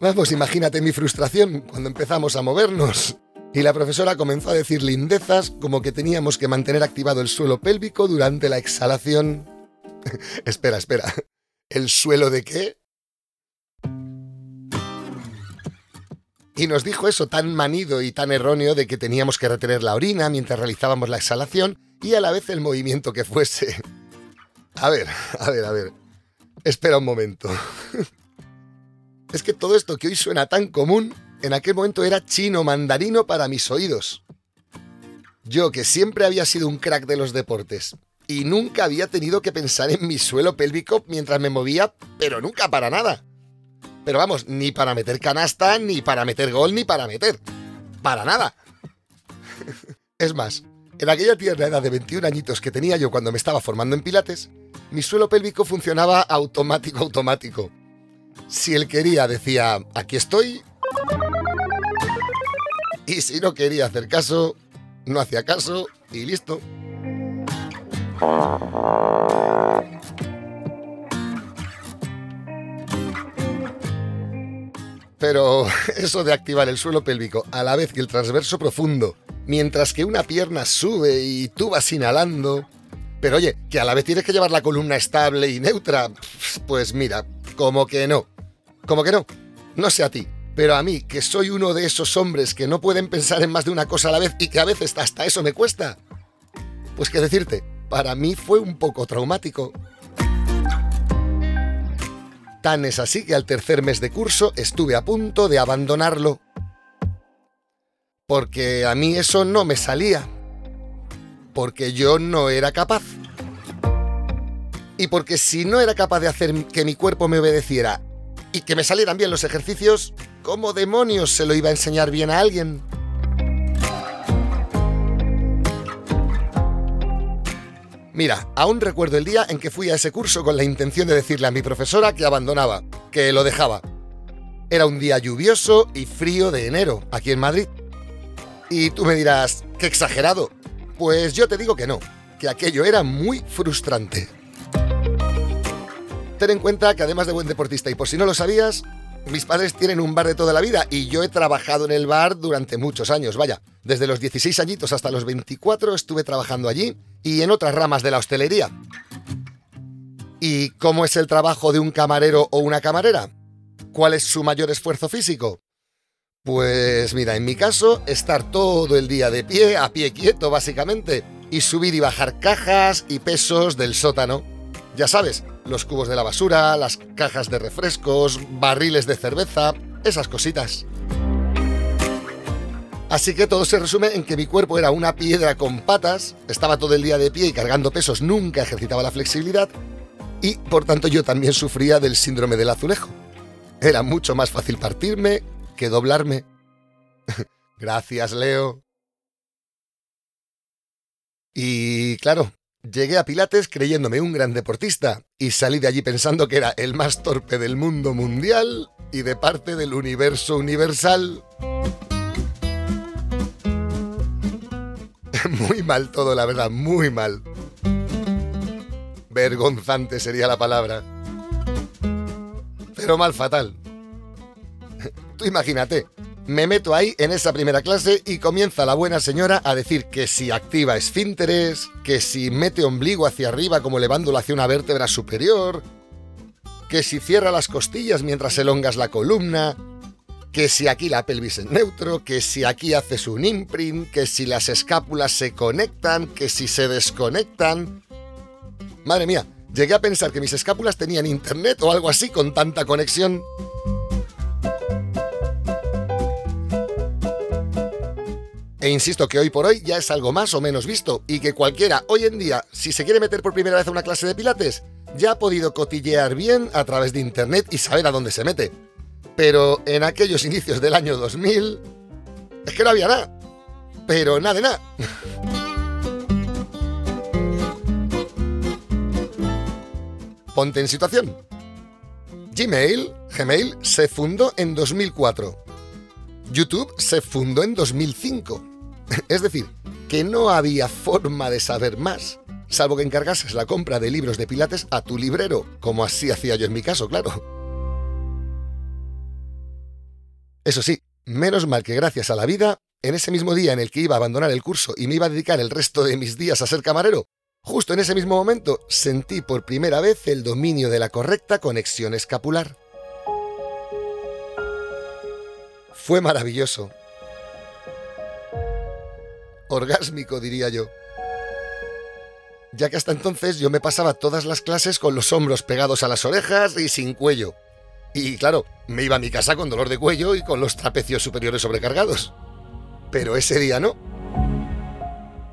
Vamos, imagínate mi frustración cuando empezamos a movernos. Y la profesora comenzó a decir lindezas como que teníamos que mantener activado el suelo pélvico durante la exhalación. espera, espera. ¿El suelo de qué? y nos dijo eso tan manido y tan erróneo de que teníamos que retener la orina mientras realizábamos la exhalación y a la vez el movimiento que fuese. A ver, a ver, a ver. Espera un momento. Es que todo esto que hoy suena tan común, en aquel momento era chino mandarino para mis oídos. Yo, que siempre había sido un crack de los deportes y nunca había tenido que pensar en mi suelo pélvico mientras me movía, pero nunca para nada. Pero vamos, ni para meter canasta, ni para meter gol, ni para meter. Para nada. Es más, en aquella tierna edad de 21 añitos que tenía yo cuando me estaba formando en Pilates, mi suelo pélvico funcionaba automático, automático. Si él quería, decía, aquí estoy. Y si no quería hacer caso, no hacía caso y listo. Pero eso de activar el suelo pélvico a la vez que el transverso profundo, mientras que una pierna sube y tú vas inhalando... Pero oye, que a la vez tienes que llevar la columna estable y neutra. Pues mira, como que no. Como que no. No sé a ti, pero a mí, que soy uno de esos hombres que no pueden pensar en más de una cosa a la vez y que a veces hasta eso me cuesta. Pues qué decirte, para mí fue un poco traumático. Tan es así que al tercer mes de curso estuve a punto de abandonarlo. Porque a mí eso no me salía. Porque yo no era capaz. Y porque si no era capaz de hacer que mi cuerpo me obedeciera y que me salieran bien los ejercicios, ¿cómo demonios se lo iba a enseñar bien a alguien? Mira, aún recuerdo el día en que fui a ese curso con la intención de decirle a mi profesora que abandonaba, que lo dejaba. Era un día lluvioso y frío de enero, aquí en Madrid. Y tú me dirás, qué exagerado. Pues yo te digo que no, que aquello era muy frustrante. Ten en cuenta que además de buen deportista, y por si no lo sabías, mis padres tienen un bar de toda la vida y yo he trabajado en el bar durante muchos años, vaya. Desde los 16 añitos hasta los 24 estuve trabajando allí y en otras ramas de la hostelería. ¿Y cómo es el trabajo de un camarero o una camarera? ¿Cuál es su mayor esfuerzo físico? Pues mira, en mi caso, estar todo el día de pie, a pie quieto básicamente, y subir y bajar cajas y pesos del sótano. Ya sabes, los cubos de la basura, las cajas de refrescos, barriles de cerveza, esas cositas. Así que todo se resume en que mi cuerpo era una piedra con patas, estaba todo el día de pie y cargando pesos, nunca ejercitaba la flexibilidad y por tanto yo también sufría del síndrome del azulejo. Era mucho más fácil partirme que doblarme. Gracias, Leo. Y claro, llegué a Pilates creyéndome un gran deportista y salí de allí pensando que era el más torpe del mundo mundial y de parte del universo universal. muy mal todo, la verdad, muy mal. Vergonzante sería la palabra. pero mal fatal. Tú imagínate, me meto ahí en esa primera clase y comienza la buena señora a decir que si activa esfínteres, que si mete ombligo hacia arriba como levándolo hacia una vértebra superior, que si cierra las costillas mientras elongas la columna, que si aquí la pelvis es neutro, que si aquí haces un imprint, que si las escápulas se conectan, que si se desconectan. Madre mía, llegué a pensar que mis escápulas tenían internet o algo así con tanta conexión. E insisto que hoy por hoy ya es algo más o menos visto y que cualquiera hoy en día, si se quiere meter por primera vez a una clase de pilates, ya ha podido cotillear bien a través de internet y saber a dónde se mete. Pero en aquellos inicios del año 2000, es que no había nada. Pero nada de nada. Ponte en situación. Gmail, Gmail, se fundó en 2004. YouTube se fundó en 2005. Es decir, que no había forma de saber más, salvo que encargases la compra de libros de pilates a tu librero, como así hacía yo en mi caso, claro. Eso sí, menos mal que gracias a la vida, en ese mismo día en el que iba a abandonar el curso y me iba a dedicar el resto de mis días a ser camarero, justo en ese mismo momento sentí por primera vez el dominio de la correcta conexión escapular. Fue maravilloso, orgásmico, diría yo. Ya que hasta entonces yo me pasaba todas las clases con los hombros pegados a las orejas y sin cuello. Y claro, me iba a mi casa con dolor de cuello y con los trapecios superiores sobrecargados. Pero ese día no.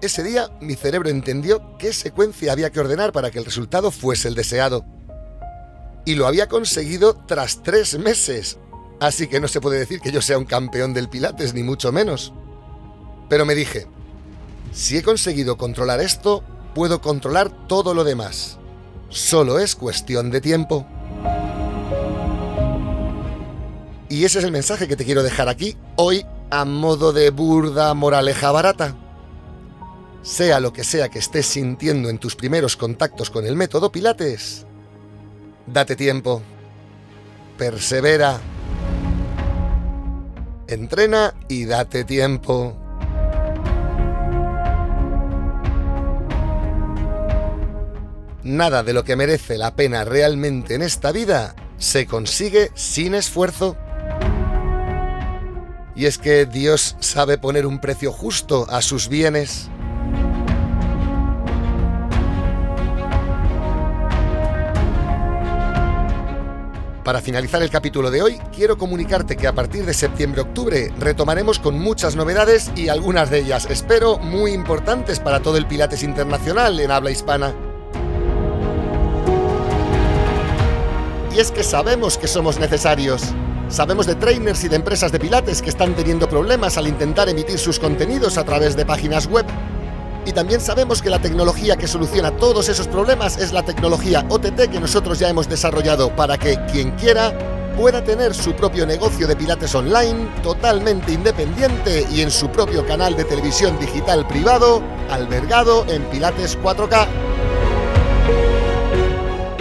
Ese día mi cerebro entendió qué secuencia había que ordenar para que el resultado fuese el deseado. Y lo había conseguido tras tres meses. Así que no se puede decir que yo sea un campeón del Pilates, ni mucho menos. Pero me dije, si he conseguido controlar esto, puedo controlar todo lo demás. Solo es cuestión de tiempo. Y ese es el mensaje que te quiero dejar aquí, hoy, a modo de burda moraleja barata. Sea lo que sea que estés sintiendo en tus primeros contactos con el método Pilates, date tiempo, persevera, entrena y date tiempo. Nada de lo que merece la pena realmente en esta vida se consigue sin esfuerzo. Y es que Dios sabe poner un precio justo a sus bienes. Para finalizar el capítulo de hoy, quiero comunicarte que a partir de septiembre-octubre retomaremos con muchas novedades y algunas de ellas, espero, muy importantes para todo el Pilates Internacional en habla hispana. Y es que sabemos que somos necesarios. Sabemos de trainers y de empresas de pilates que están teniendo problemas al intentar emitir sus contenidos a través de páginas web. Y también sabemos que la tecnología que soluciona todos esos problemas es la tecnología OTT que nosotros ya hemos desarrollado para que quien quiera pueda tener su propio negocio de pilates online totalmente independiente y en su propio canal de televisión digital privado, albergado en Pilates 4K.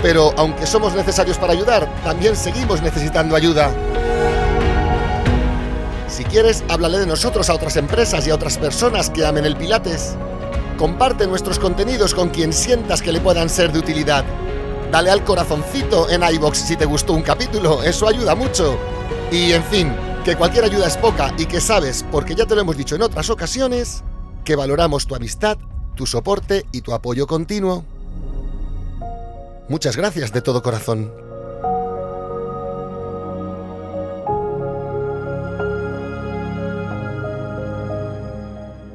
Pero aunque somos necesarios para ayudar, también seguimos necesitando ayuda. Si quieres, háblale de nosotros a otras empresas y a otras personas que amen el Pilates. Comparte nuestros contenidos con quien sientas que le puedan ser de utilidad. Dale al corazoncito en iBox si te gustó un capítulo, eso ayuda mucho. Y en fin, que cualquier ayuda es poca y que sabes, porque ya te lo hemos dicho en otras ocasiones, que valoramos tu amistad, tu soporte y tu apoyo continuo. Muchas gracias de todo corazón.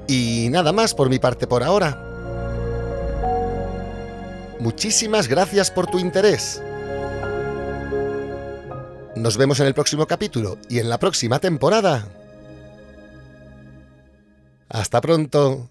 Y nada más por mi parte por ahora. Muchísimas gracias por tu interés. Nos vemos en el próximo capítulo y en la próxima temporada. Hasta pronto.